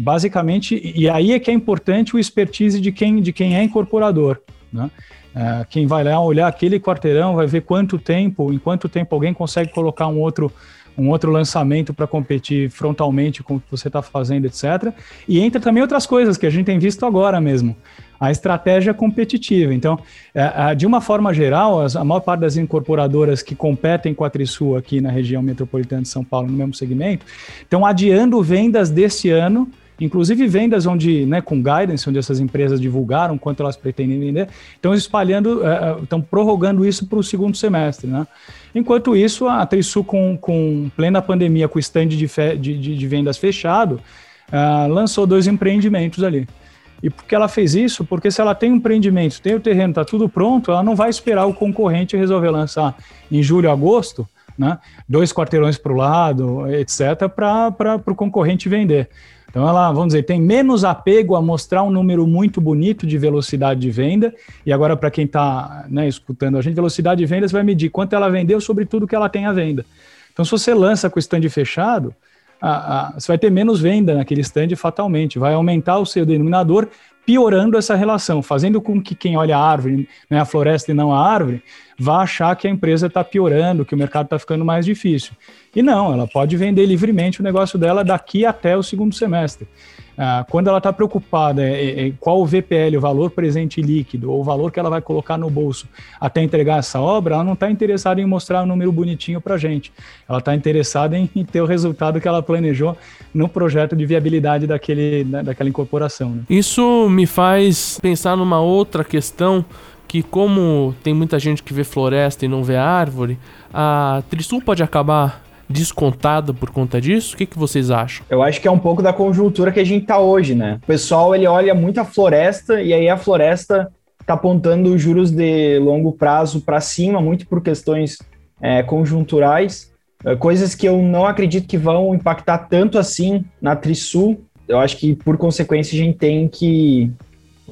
Speaker 1: basicamente, e aí é que é importante o expertise de quem, de quem é incorporador, né? É, quem vai lá olhar aquele quarteirão vai ver quanto tempo, em quanto tempo alguém consegue colocar um outro um outro lançamento para competir frontalmente com o que você está fazendo, etc. E entra também outras coisas que a gente tem visto agora mesmo a estratégia competitiva. Então, é, de uma forma geral, a maior parte das incorporadoras que competem com a Trisul aqui na região metropolitana de São Paulo, no mesmo segmento, estão adiando vendas desse ano inclusive vendas onde, né, com guidance, onde essas empresas divulgaram quanto elas pretendem vender, estão espalhando, estão prorrogando isso para o segundo semestre, né? Enquanto isso, a Trisul, com, com plena pandemia, com o stand de, fe, de, de, de vendas fechado, uh, lançou dois empreendimentos ali. E por que ela fez isso? Porque se ela tem um empreendimento, tem o terreno, está tudo pronto, ela não vai esperar o concorrente resolver lançar em julho, agosto, né, dois quarteirões para o lado, etc., para o concorrente vender. Então ela, vamos dizer, tem menos apego a mostrar um número muito bonito de velocidade de venda. E agora, para quem está né, escutando a gente, velocidade de vendas vai medir quanto ela vendeu sobre tudo que ela tem à venda. Então, se você lança com o stand fechado, a, a, você vai ter menos venda naquele stand fatalmente, vai aumentar o seu denominador, piorando essa relação, fazendo com que quem olha a árvore, né, a floresta e não a árvore, vá achar que a empresa está piorando, que o mercado está ficando mais difícil. E não, ela pode vender livremente o negócio dela daqui até o segundo semestre. Ah, quando ela está preocupada é, é, qual o VPL, o valor presente líquido, ou o valor que ela vai colocar no bolso até entregar essa obra, ela não está interessada em mostrar um número bonitinho para gente. Ela está interessada em, em, ter o resultado que ela planejou no projeto de viabilidade daquele, da, daquela incorporação. Né?
Speaker 2: Isso me faz pensar numa outra questão que como tem muita gente que vê floresta e não vê árvore, a Trisul pode acabar descontada por conta disso? O que, que vocês acham?
Speaker 3: Eu acho que é um pouco da conjuntura que a gente tá hoje, né? O pessoal, ele olha muito a floresta e aí a floresta tá apontando juros de longo prazo para cima, muito por questões é, conjunturais, é, coisas que eu não acredito que vão impactar tanto assim na Trisul. Eu acho que, por consequência, a gente tem que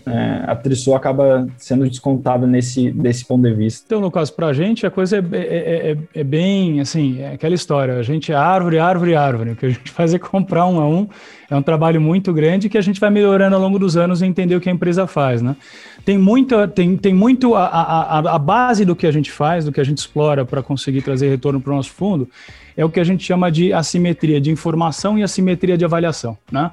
Speaker 3: é, a Trisul acaba sendo descontada nesse desse ponto de vista.
Speaker 1: Então, no caso, para a gente, a coisa é, é, é, é, é, bem, assim, é aquela história, a gente é árvore, árvore, árvore, o que a gente (laughs) faz é comprar um a um, é um trabalho muito grande que a gente vai melhorando ao longo dos anos e entender o que a empresa faz, né? Tem muito, tem, tem muito a, a, a base do que a gente faz, do que a gente explora para conseguir trazer retorno para o nosso fundo, é o que a gente chama de assimetria de informação e assimetria de avaliação, né?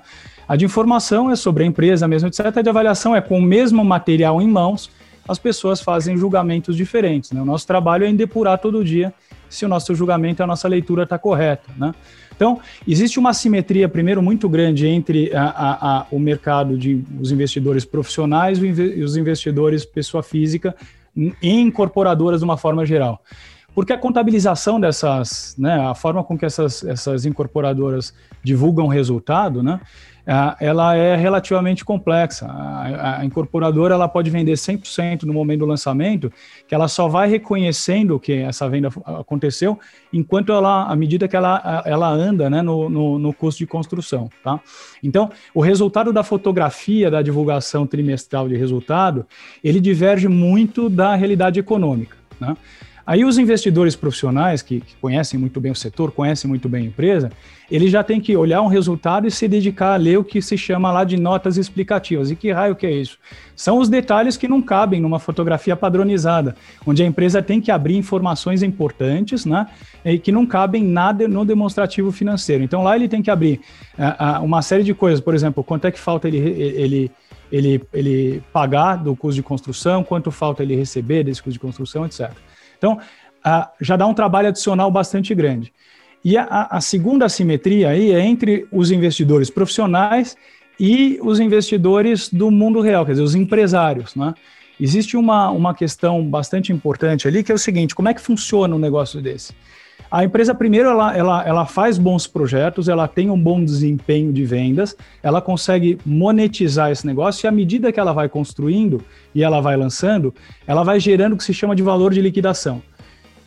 Speaker 1: A de informação é sobre a empresa mesmo, etc. A de avaliação é com o mesmo material em mãos, as pessoas fazem julgamentos diferentes. Né? O nosso trabalho é em depurar todo dia se o nosso julgamento a nossa leitura está correta. Né? Então, existe uma simetria, primeiro, muito grande entre a, a, a, o mercado de os investidores profissionais e os investidores pessoa física em incorporadoras de uma forma geral. Porque a contabilização dessas, né, a forma com que essas, essas incorporadoras divulgam resultado, né, ela é relativamente complexa. A, a, incorporadora ela pode vender 100% no momento do lançamento, que ela só vai reconhecendo que essa venda aconteceu enquanto ela, à medida que ela, ela anda né, no, no, no custo de construção. Tá? Então, o resultado da fotografia da divulgação trimestral de resultado, ele diverge muito da realidade econômica. Né? Aí os investidores profissionais que, que, conhecem muito bem o setor, conhecem muito bem a empresa, eles já têm que olhar um resultado e se dedicar a ler o que se chama lá de notas explicativas. E que raio que é isso? São os detalhes que não cabem numa fotografia padronizada, onde a empresa tem que abrir informações importantes, né? E que não cabem nada no demonstrativo financeiro. Então lá ele tem que abrir uh, uh, uma série de coisas, por exemplo, quanto é que falta ele, ele ele, ele pagar do custo de construção, quanto falta ele receber desse custo de construção, etc. Então, uh, já dá um trabalho adicional bastante grande. E a, a segunda assimetria aí é entre os investidores profissionais e os investidores do mundo real, quer dizer, os empresários, né? existe uma, uma questão bastante importante ali, que é o seguinte, como é que funciona um negócio desse? A empresa, primeiro, ela, ela, ela faz bons projetos, ela tem um bom desempenho de vendas, ela consegue monetizar esse negócio e à medida que ela vai construindo e ela vai lançando, ela vai gerando o que se chama de valor de liquidação.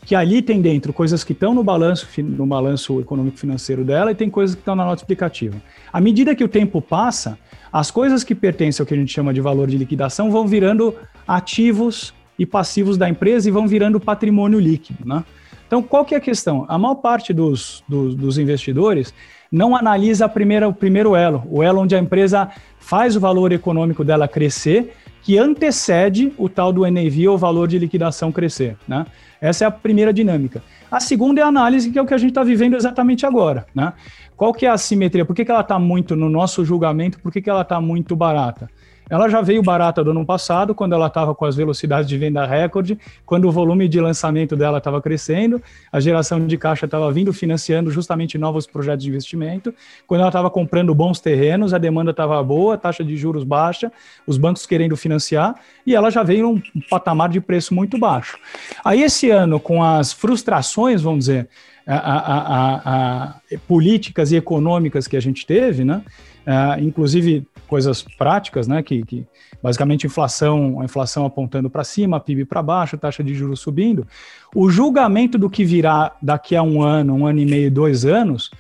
Speaker 1: Que ali tem dentro coisas que estão no balanço, no balanço econômico financeiro dela e tem coisas que estão na nota explicativa. À medida que o tempo passa, as coisas que pertencem ao que a gente chama de valor de liquidação vão virando ativos e passivos da empresa e vão virando patrimônio líquido, né? Então, qual que é a questão? A maior parte dos, dos, dos investidores não analisa a primeira, o primeiro elo, o elo onde a empresa faz o valor econômico dela crescer, que antecede o tal do NAV ou valor de liquidação crescer. Né? Essa é a primeira dinâmica. A segunda é a análise, que é o que a gente está vivendo exatamente agora. Né? Qual que é a simetria? Por que, que ela está muito, no nosso julgamento, por que, que ela está muito barata? Ela já veio barata do ano passado, quando ela estava com as velocidades de venda recorde, quando o volume de lançamento dela estava crescendo, a geração de caixa estava vindo financiando justamente novos projetos de investimento, quando ela estava comprando bons terrenos, a demanda estava boa, taxa de juros baixa, os bancos querendo financiar, e ela já veio num patamar de preço muito baixo. Aí esse ano, com as frustrações, vamos dizer, a, a, a, políticas e econômicas que a gente teve, né? Uh, inclusive coisas práticas, né? Que, que basicamente inflação, a inflação apontando para cima, PIB para baixo, taxa de juros subindo. O julgamento do que virá daqui a um ano, um ano e meio, dois anos,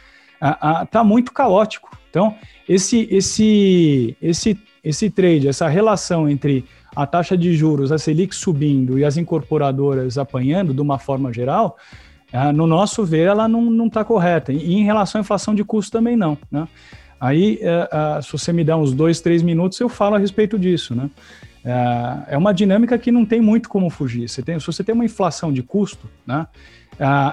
Speaker 1: está muito caótico. Então, esse, esse, esse, esse trade, essa relação entre a taxa de juros, a Selic subindo e as incorporadoras apanhando de uma forma geral, uh, no nosso ver, ela não está correta. E em relação à inflação de custo também não. Né? Aí, é, é, se você me dá uns dois, três minutos, eu falo a respeito disso, né? É, é uma dinâmica que não tem muito como fugir. Você tem, se você tem uma inflação de custo, né,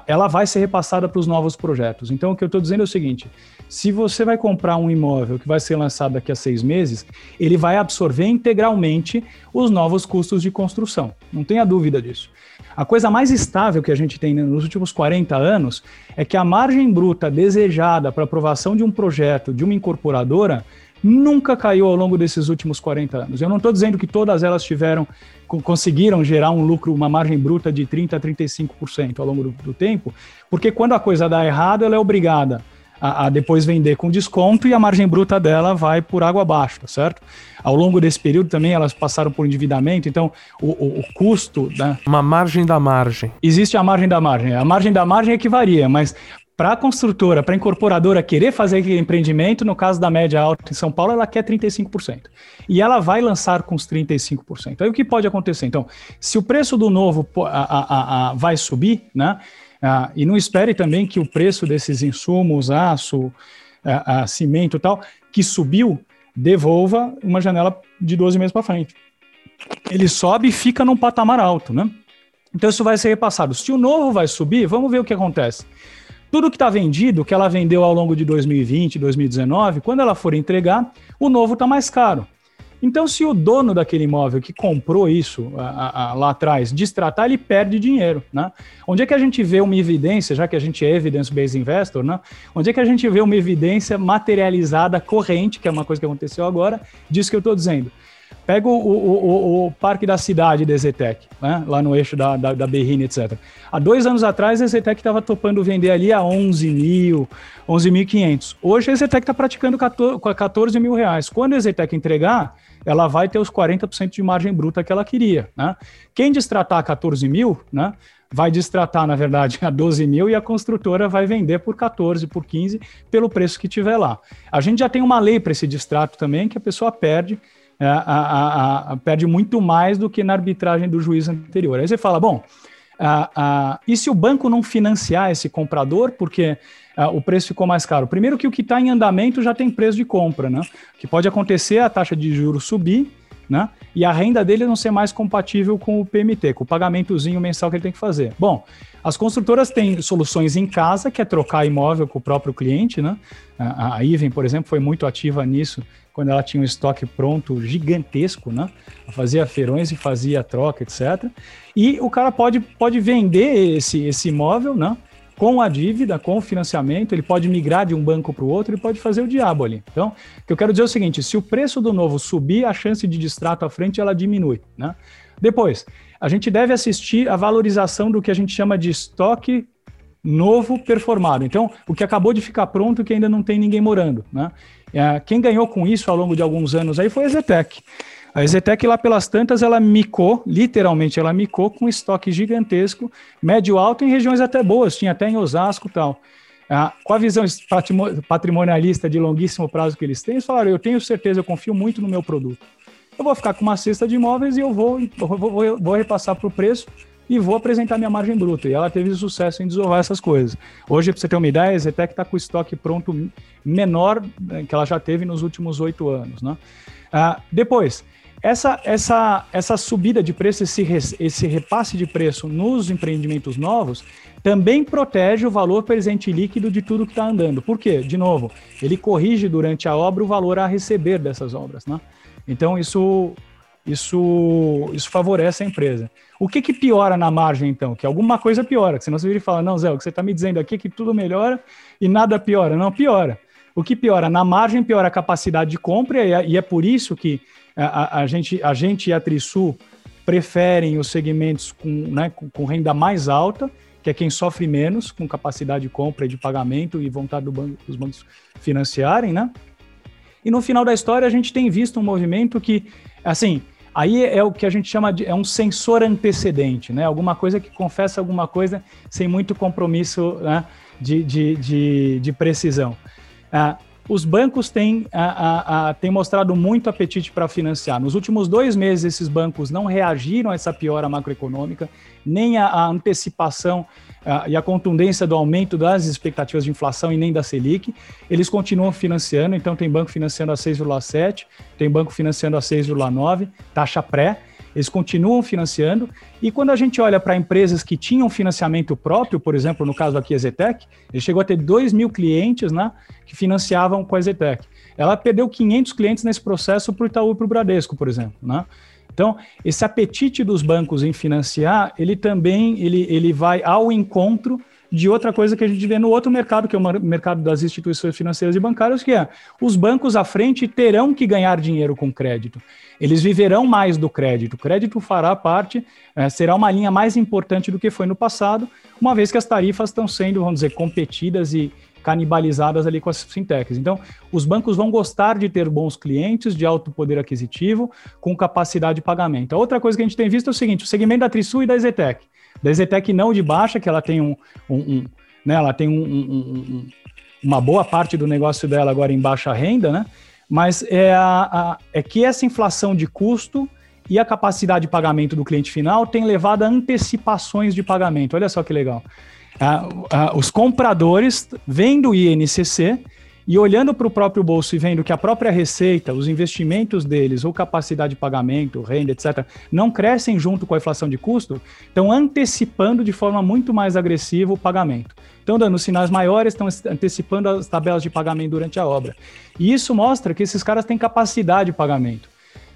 Speaker 1: ela vai ser repassada para os novos projetos. Então, o que eu estou dizendo é o seguinte: se você vai comprar um imóvel que vai ser lançado daqui a seis meses, ele vai absorver integralmente os novos custos de construção. Não tenha dúvida disso. A coisa mais estável que a gente tem nos últimos 40 anos é que a margem bruta desejada para aprovação de um projeto de uma incorporadora nunca caiu ao longo desses últimos 40 anos. Eu não estou dizendo que todas elas tiveram conseguiram gerar um lucro, uma margem bruta de 30 a 35% ao longo do, do tempo, porque quando a coisa dá errado, ela é obrigada a, a, depois vender com desconto e a margem bruta dela vai por água abaixo, tá certo? Ao longo desse período também elas passaram por endividamento, então o, o, o custo. Né?
Speaker 2: Uma margem da margem.
Speaker 1: Existe a margem da margem. A margem da margem é que varia, mas para a construtora, para a incorporadora querer fazer aquele empreendimento, no caso da média alta em São Paulo, ela quer 35%. E ela vai lançar com os 35%. Aí o que pode acontecer? Então, se o preço do novo a, a, a, vai subir, né? Ah, e não espere também que o preço desses insumos, aço, a, a cimento e tal, que subiu, devolva uma janela de 12 meses para frente. Ele sobe e fica num patamar alto, né? Então isso vai ser repassado. Se o novo vai subir, vamos ver o que acontece. Tudo que está vendido, que ela vendeu ao longo de 2020, 2019, quando ela for entregar, o novo está mais caro. Então, se o dono daquele imóvel que comprou isso a, a, lá atrás distratar, ele perde dinheiro, né? Onde é que a gente vê uma evidência, já que a gente é evidence-based investor, né? Onde é que a gente vê uma evidência materializada, corrente, que é uma coisa que aconteceu agora, disso que eu estou dizendo? Pega o, o, o, o, Parque da Cidade da Zetec, né? lá no eixo da, da, da Berrine, etc. Há dois anos atrás, a Zetec estava topando vender ali a 11 mil, 11.500. Hoje, a Zetec está praticando 14, 14 mil reais. Quando a Zetec entregar, ela vai ter os 40% de margem bruta que ela queria. Né? Quem destratar 14 mil, né, vai destratar, na verdade, a 12 mil e a construtora vai vender por 14, por 15, pelo preço que tiver lá. A gente já tem uma lei para esse distrato também, que a pessoa perde, é, a, a, a, perde muito mais do que na arbitragem do juiz anterior. Aí você fala, bom, e se o banco não financiar esse comprador, porque uh, o preço ficou mais caro? Primeiro que o que está em andamento já tem preço de compra, né? O que pode acontecer é a taxa de juros subir, né? E a renda dele não ser mais compatível com o PMT, com o pagamentozinho mensal que ele tem que fazer. Bom, as construtoras têm soluções em casa, que é trocar imóvel com o próprio cliente, né? A, Iven, por exemplo, foi muito ativa nisso quando ela tinha um estoque pronto gigantesco, né? Fazia feirões e fazia troca, etc. E o cara pode, pode vender esse, esse imóvel, né? Com a dívida, com o financiamento, ele pode migrar de um banco para o outro e pode fazer o diabo ali. Então, o que eu quero dizer é o seguinte: se o preço do novo subir, a chance de distrato à frente ela diminui. Né? Depois, a gente deve assistir a valorização do que a gente chama de estoque novo performado. Então, o que acabou de ficar pronto que ainda não tem ninguém morando. Né? É, quem ganhou com isso ao longo de alguns anos aí foi a Zetec. A Ezetec lá pelas tantas, ela micou, literalmente ela micou com estoque gigantesco, médio alto em regiões até boas, tinha até em Osasco e tal. Ah, com a visão patrimonialista de longuíssimo prazo que eles têm, eles falaram, eu tenho certeza, eu confio muito no meu produto. Eu vou ficar com uma cesta de imóveis e eu vou, vou, vou, vou repassar para o preço e vou apresentar minha margem bruta. E ela teve sucesso em desovar essas coisas. Hoje, para você ter uma ideia, a Zetec está com o estoque pronto menor né, que ela já teve nos últimos oito anos. Né? Ah, depois, essa, essa, essa subida de preço, esse, esse repasse de preço nos empreendimentos novos, também protege o valor presente líquido de tudo que está andando. Por quê? De novo, ele corrige durante a obra o valor a receber dessas obras. Né? Então, isso, isso, isso favorece a empresa. O que, que piora na margem, então? Que alguma coisa piora, que senão você vira e fala, não, Zé, o que você está me dizendo aqui é que tudo melhora e nada piora. Não, piora. O que piora na margem, piora a capacidade de compra, e é, e é por isso que a, a, gente, a gente e a Trisul preferem os segmentos com, né, com, com, renda mais alta, que é quem sofre menos, com capacidade de compra e de pagamento e vontade do banco, dos bancos financiarem, né? E no final da história a gente tem visto um movimento que, assim, aí é o que a gente chama de é um sensor antecedente, né? Alguma coisa que confessa alguma coisa sem muito compromisso né, de, de, de, de precisão. Ah, os bancos têm, a, a, a, têm mostrado muito apetite para financiar. Nos últimos dois meses, esses bancos não reagiram a essa piora macroeconômica, nem a, a antecipação e a contundência do aumento das expectativas de inflação e nem da Selic. Eles continuam financiando, então tem banco financiando a 6,7, tem banco financiando a 6,9, taxa pré. Eles continuam financiando. E quando a gente olha para empresas que tinham financiamento próprio, por exemplo, no caso aqui a Zetec, ele chegou a ter 2 mil clientes né, que financiavam com a Zetec. Ela perdeu 500 clientes nesse processo para o Itaú e para o Bradesco, por exemplo. Né? Então, esse apetite dos bancos em financiar, ele também ele, ele vai ao encontro de outra coisa que a gente vê no outro mercado, que é o mercado das instituições financeiras e bancárias, que é os bancos à frente terão que ganhar dinheiro com crédito. Eles viverão mais do crédito. O crédito fará parte, é, será uma linha mais importante do que foi no passado, uma vez que as tarifas estão sendo, vamos dizer, competidas e canibalizadas ali com as fintechs. Então, os bancos vão gostar de ter bons clientes de alto poder aquisitivo, com capacidade de pagamento. A outra coisa que a gente tem visto é o seguinte: o segmento da Trisul e da Zetec. Da Zetec não de baixa, que ela tem um, um, um né, ela tem um, um, uma boa parte do negócio dela agora em baixa renda, né? Mas é, a, a, é que essa inflação de custo e a capacidade de pagamento do cliente final tem levado a antecipações de pagamento. Olha só que legal. Ah, ah, os compradores vêm do INCC e olhando para o próprio bolso e vendo que a própria receita, os investimentos deles, ou capacidade de pagamento, renda, etc., não crescem junto com a inflação de custo, estão antecipando de forma muito mais agressiva o pagamento. Estão dando sinais maiores, estão antecipando as tabelas de pagamento durante a obra. E isso mostra que esses caras têm capacidade de pagamento.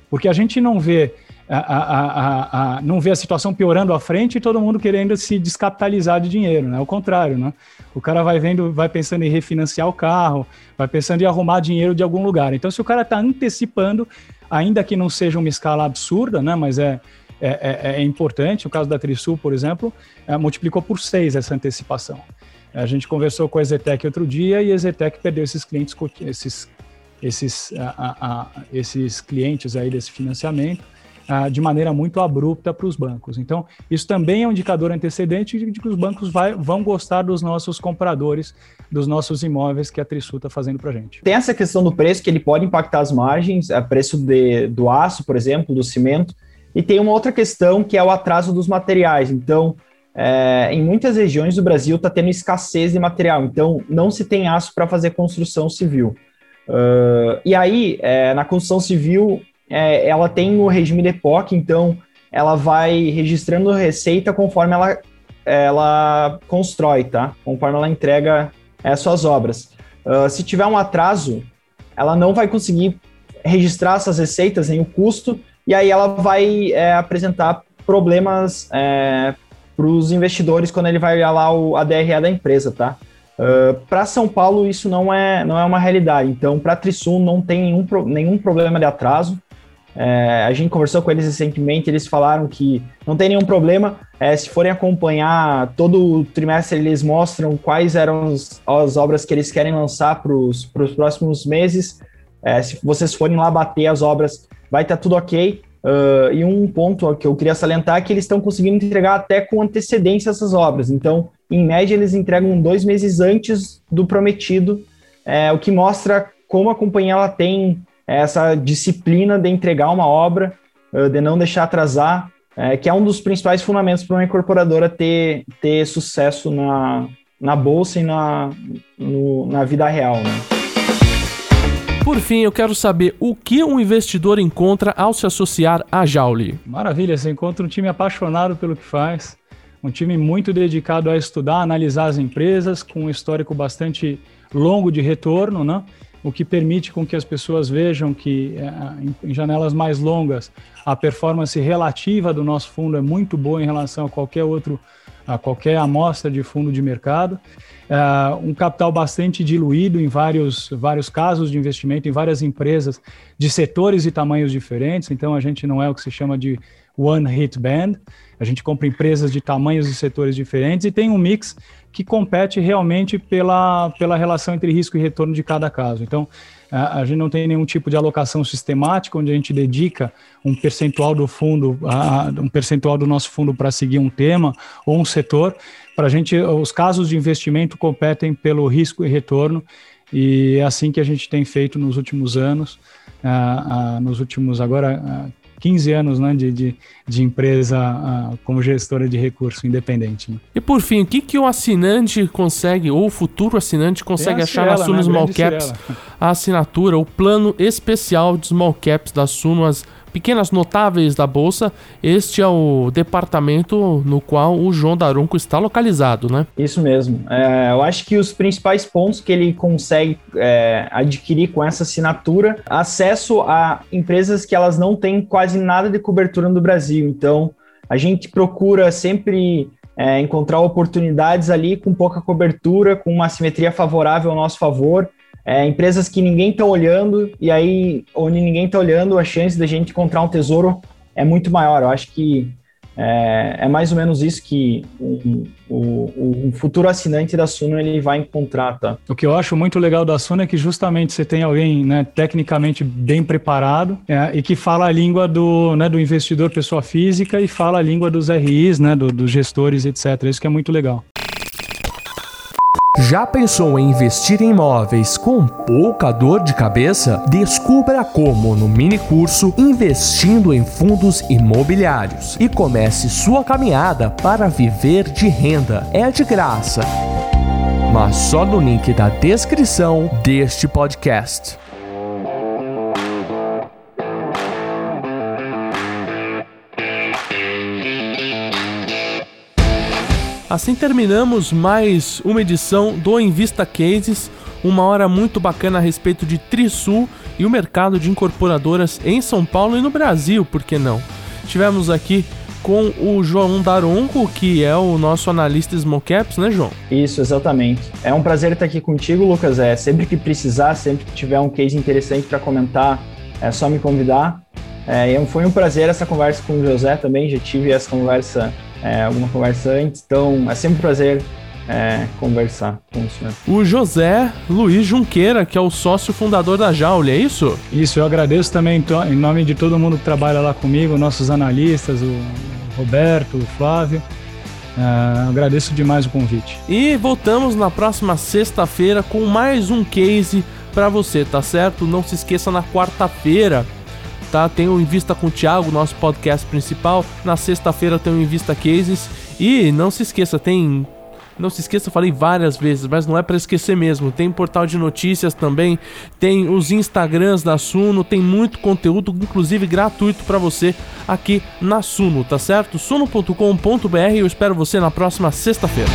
Speaker 1: Porque a gente não vê a, a, a, não vê a situação piorando à frente e todo mundo querendo se descapitalizar de dinheiro, né? O contrário, né? O cara vai vendo, vai pensando em refinanciar o carro, vai pensando em arrumar dinheiro de algum lugar. Então, se o cara está antecipando, ainda que não seja uma escala absurda, né? Mas é, é, é, é importante. O caso da Trisul, por exemplo, é, multiplicou por seis essa antecipação. A gente conversou com a Zetec outro dia e a Zetec perdeu esses clientes, esses, esses, esses clientes aí desse financiamento ah, de maneira muito abrupta para os bancos. Então, isso também é um indicador antecedente de que os bancos vai, vão gostar dos nossos compradores, dos nossos imóveis que a Trisul está fazendo para a gente.
Speaker 3: Tem essa questão do preço, que ele pode impactar as margens, o preço de, do aço, por exemplo, do cimento, e tem uma outra questão que é o atraso dos materiais. Então, é, em muitas regiões do Brasil está tendo escassez de material, então não se tem aço para fazer construção civil. Uh, e aí, é, na construção civil, é, ela tem o regime de POC, então ela vai registrando receita conforme ela, ela constrói, tá? Conforme ela entrega as suas obras. Uh, se tiver um atraso, ela não vai conseguir registrar essas receitas nem o custo, e aí ela vai é, apresentar problemas é, para os investidores quando ele vai olhar lá o, a DRE da empresa, tá? Uh, para São Paulo isso não é, não é uma realidade, então para a Trisul não tem nenhum, nenhum problema de atraso. É, a gente conversou com eles recentemente, eles falaram que não tem nenhum problema. É, se forem acompanhar todo o trimestre, eles mostram quais eram os, as obras que eles querem lançar para os próximos meses. É, se vocês forem lá bater as obras, vai estar tá tudo ok. Uh, e um ponto que eu queria salientar é que eles estão conseguindo entregar até com antecedência essas obras. Então, em média, eles entregam dois meses antes do prometido, é, o que mostra como a companhia ela tem essa disciplina de entregar uma obra, uh, de não deixar atrasar, é, que é um dos principais fundamentos para uma incorporadora ter, ter sucesso na, na bolsa e na, no, na vida real. Né?
Speaker 2: Por fim, eu quero saber o que um investidor encontra ao se associar à Jauli.
Speaker 1: Maravilha, você encontra um time apaixonado pelo que faz, um time muito dedicado a estudar, analisar as empresas, com um histórico bastante longo de retorno, né? O que permite com que as pessoas vejam que é, em janelas mais longas a performance relativa do nosso fundo é muito boa em relação a qualquer outro a qualquer amostra de fundo de mercado. Uh, um capital bastante diluído em vários, vários casos de investimento, em várias empresas de setores e tamanhos diferentes. Então, a gente não é o que se chama de one hit band. A gente compra empresas de tamanhos e setores diferentes e tem um mix que compete realmente pela, pela relação entre risco e retorno de cada caso. Então, a, gente não tem nenhum tipo de alocação sistemática onde a gente dedica um percentual do fundo, um percentual do nosso fundo para seguir um tema ou um setor. Para a gente, os casos de investimento competem pelo risco e retorno e é assim que a gente tem feito nos últimos anos, uh, uh, nos últimos agora uh, 15 anos né, de, de, de empresa uh, como gestora de recurso independente. Né?
Speaker 2: E por fim, o que, que o assinante consegue, ou o futuro assinante consegue achar na Suno né? Small Caps, a assinatura, o plano especial de Small Caps da Suno, as pequenas notáveis da bolsa, este é o departamento no qual o João Daronco está localizado, né?
Speaker 3: Isso mesmo. É, eu acho que os principais pontos que ele consegue é, adquirir com essa assinatura, acesso a empresas que elas não têm quase nada de cobertura no Brasil. Então, a gente procura sempre é, encontrar oportunidades ali com pouca cobertura, com uma simetria favorável ao nosso favor é, empresas que ninguém está olhando, e aí, onde ninguém está olhando, a chance da gente encontrar um tesouro é muito maior. Eu acho que é, é mais ou menos isso que o, o, o, futuro assinante da Suno ele vai encontrar, tá?
Speaker 1: O que eu acho muito legal da Suno é que justamente você tem alguém né, tecnicamente bem preparado é, e que fala a língua do, né, do investidor pessoa física e fala a língua dos RIs, né, do, dos gestores, etc. Isso que é muito legal.
Speaker 4: Já pensou em investir em imóveis com pouca dor de cabeça? Descubra como no mini curso Investindo em Fundos Imobiliários e comece sua caminhada para viver de renda. É de graça, mas só no link da descrição deste podcast.
Speaker 2: Assim terminamos mais uma edição do Invista Cases, uma hora muito bacana a respeito de Trisul e o mercado de incorporadoras em São Paulo e no Brasil, por que não? Tivemos aqui com o João Daronco, que é o nosso analista Small Caps, né, João?
Speaker 3: Isso, exatamente. É um prazer estar aqui contigo, Lucas. É sempre que precisar, sempre que tiver um case interessante para comentar, é só me convidar. É, foi um prazer essa conversa com o José também. Já tive essa conversa é, alguma conversa antes. Então, é sempre um prazer é, conversar com o senhor.
Speaker 2: O José Luiz Junqueira, que é o sócio fundador da Jaule, é isso?
Speaker 1: Isso, eu agradeço também em nome de todo mundo que trabalha lá comigo, nossos analistas, o Roberto, o Flávio. Uh, agradeço demais o convite.
Speaker 2: E voltamos na próxima sexta-feira com mais um case para você, tá certo? Não se esqueça na quarta-feira tá? Tem o Invista com o Thiago, nosso podcast principal. Na sexta-feira tem o Invista Cases. E não se esqueça, tem não se esqueça, eu falei várias vezes, mas não é para esquecer mesmo. Tem portal de notícias também, tem os Instagrams da Suno, tem muito conteúdo, inclusive gratuito para você aqui na Suno, tá certo? suno.com.br. Eu espero você na próxima sexta-feira.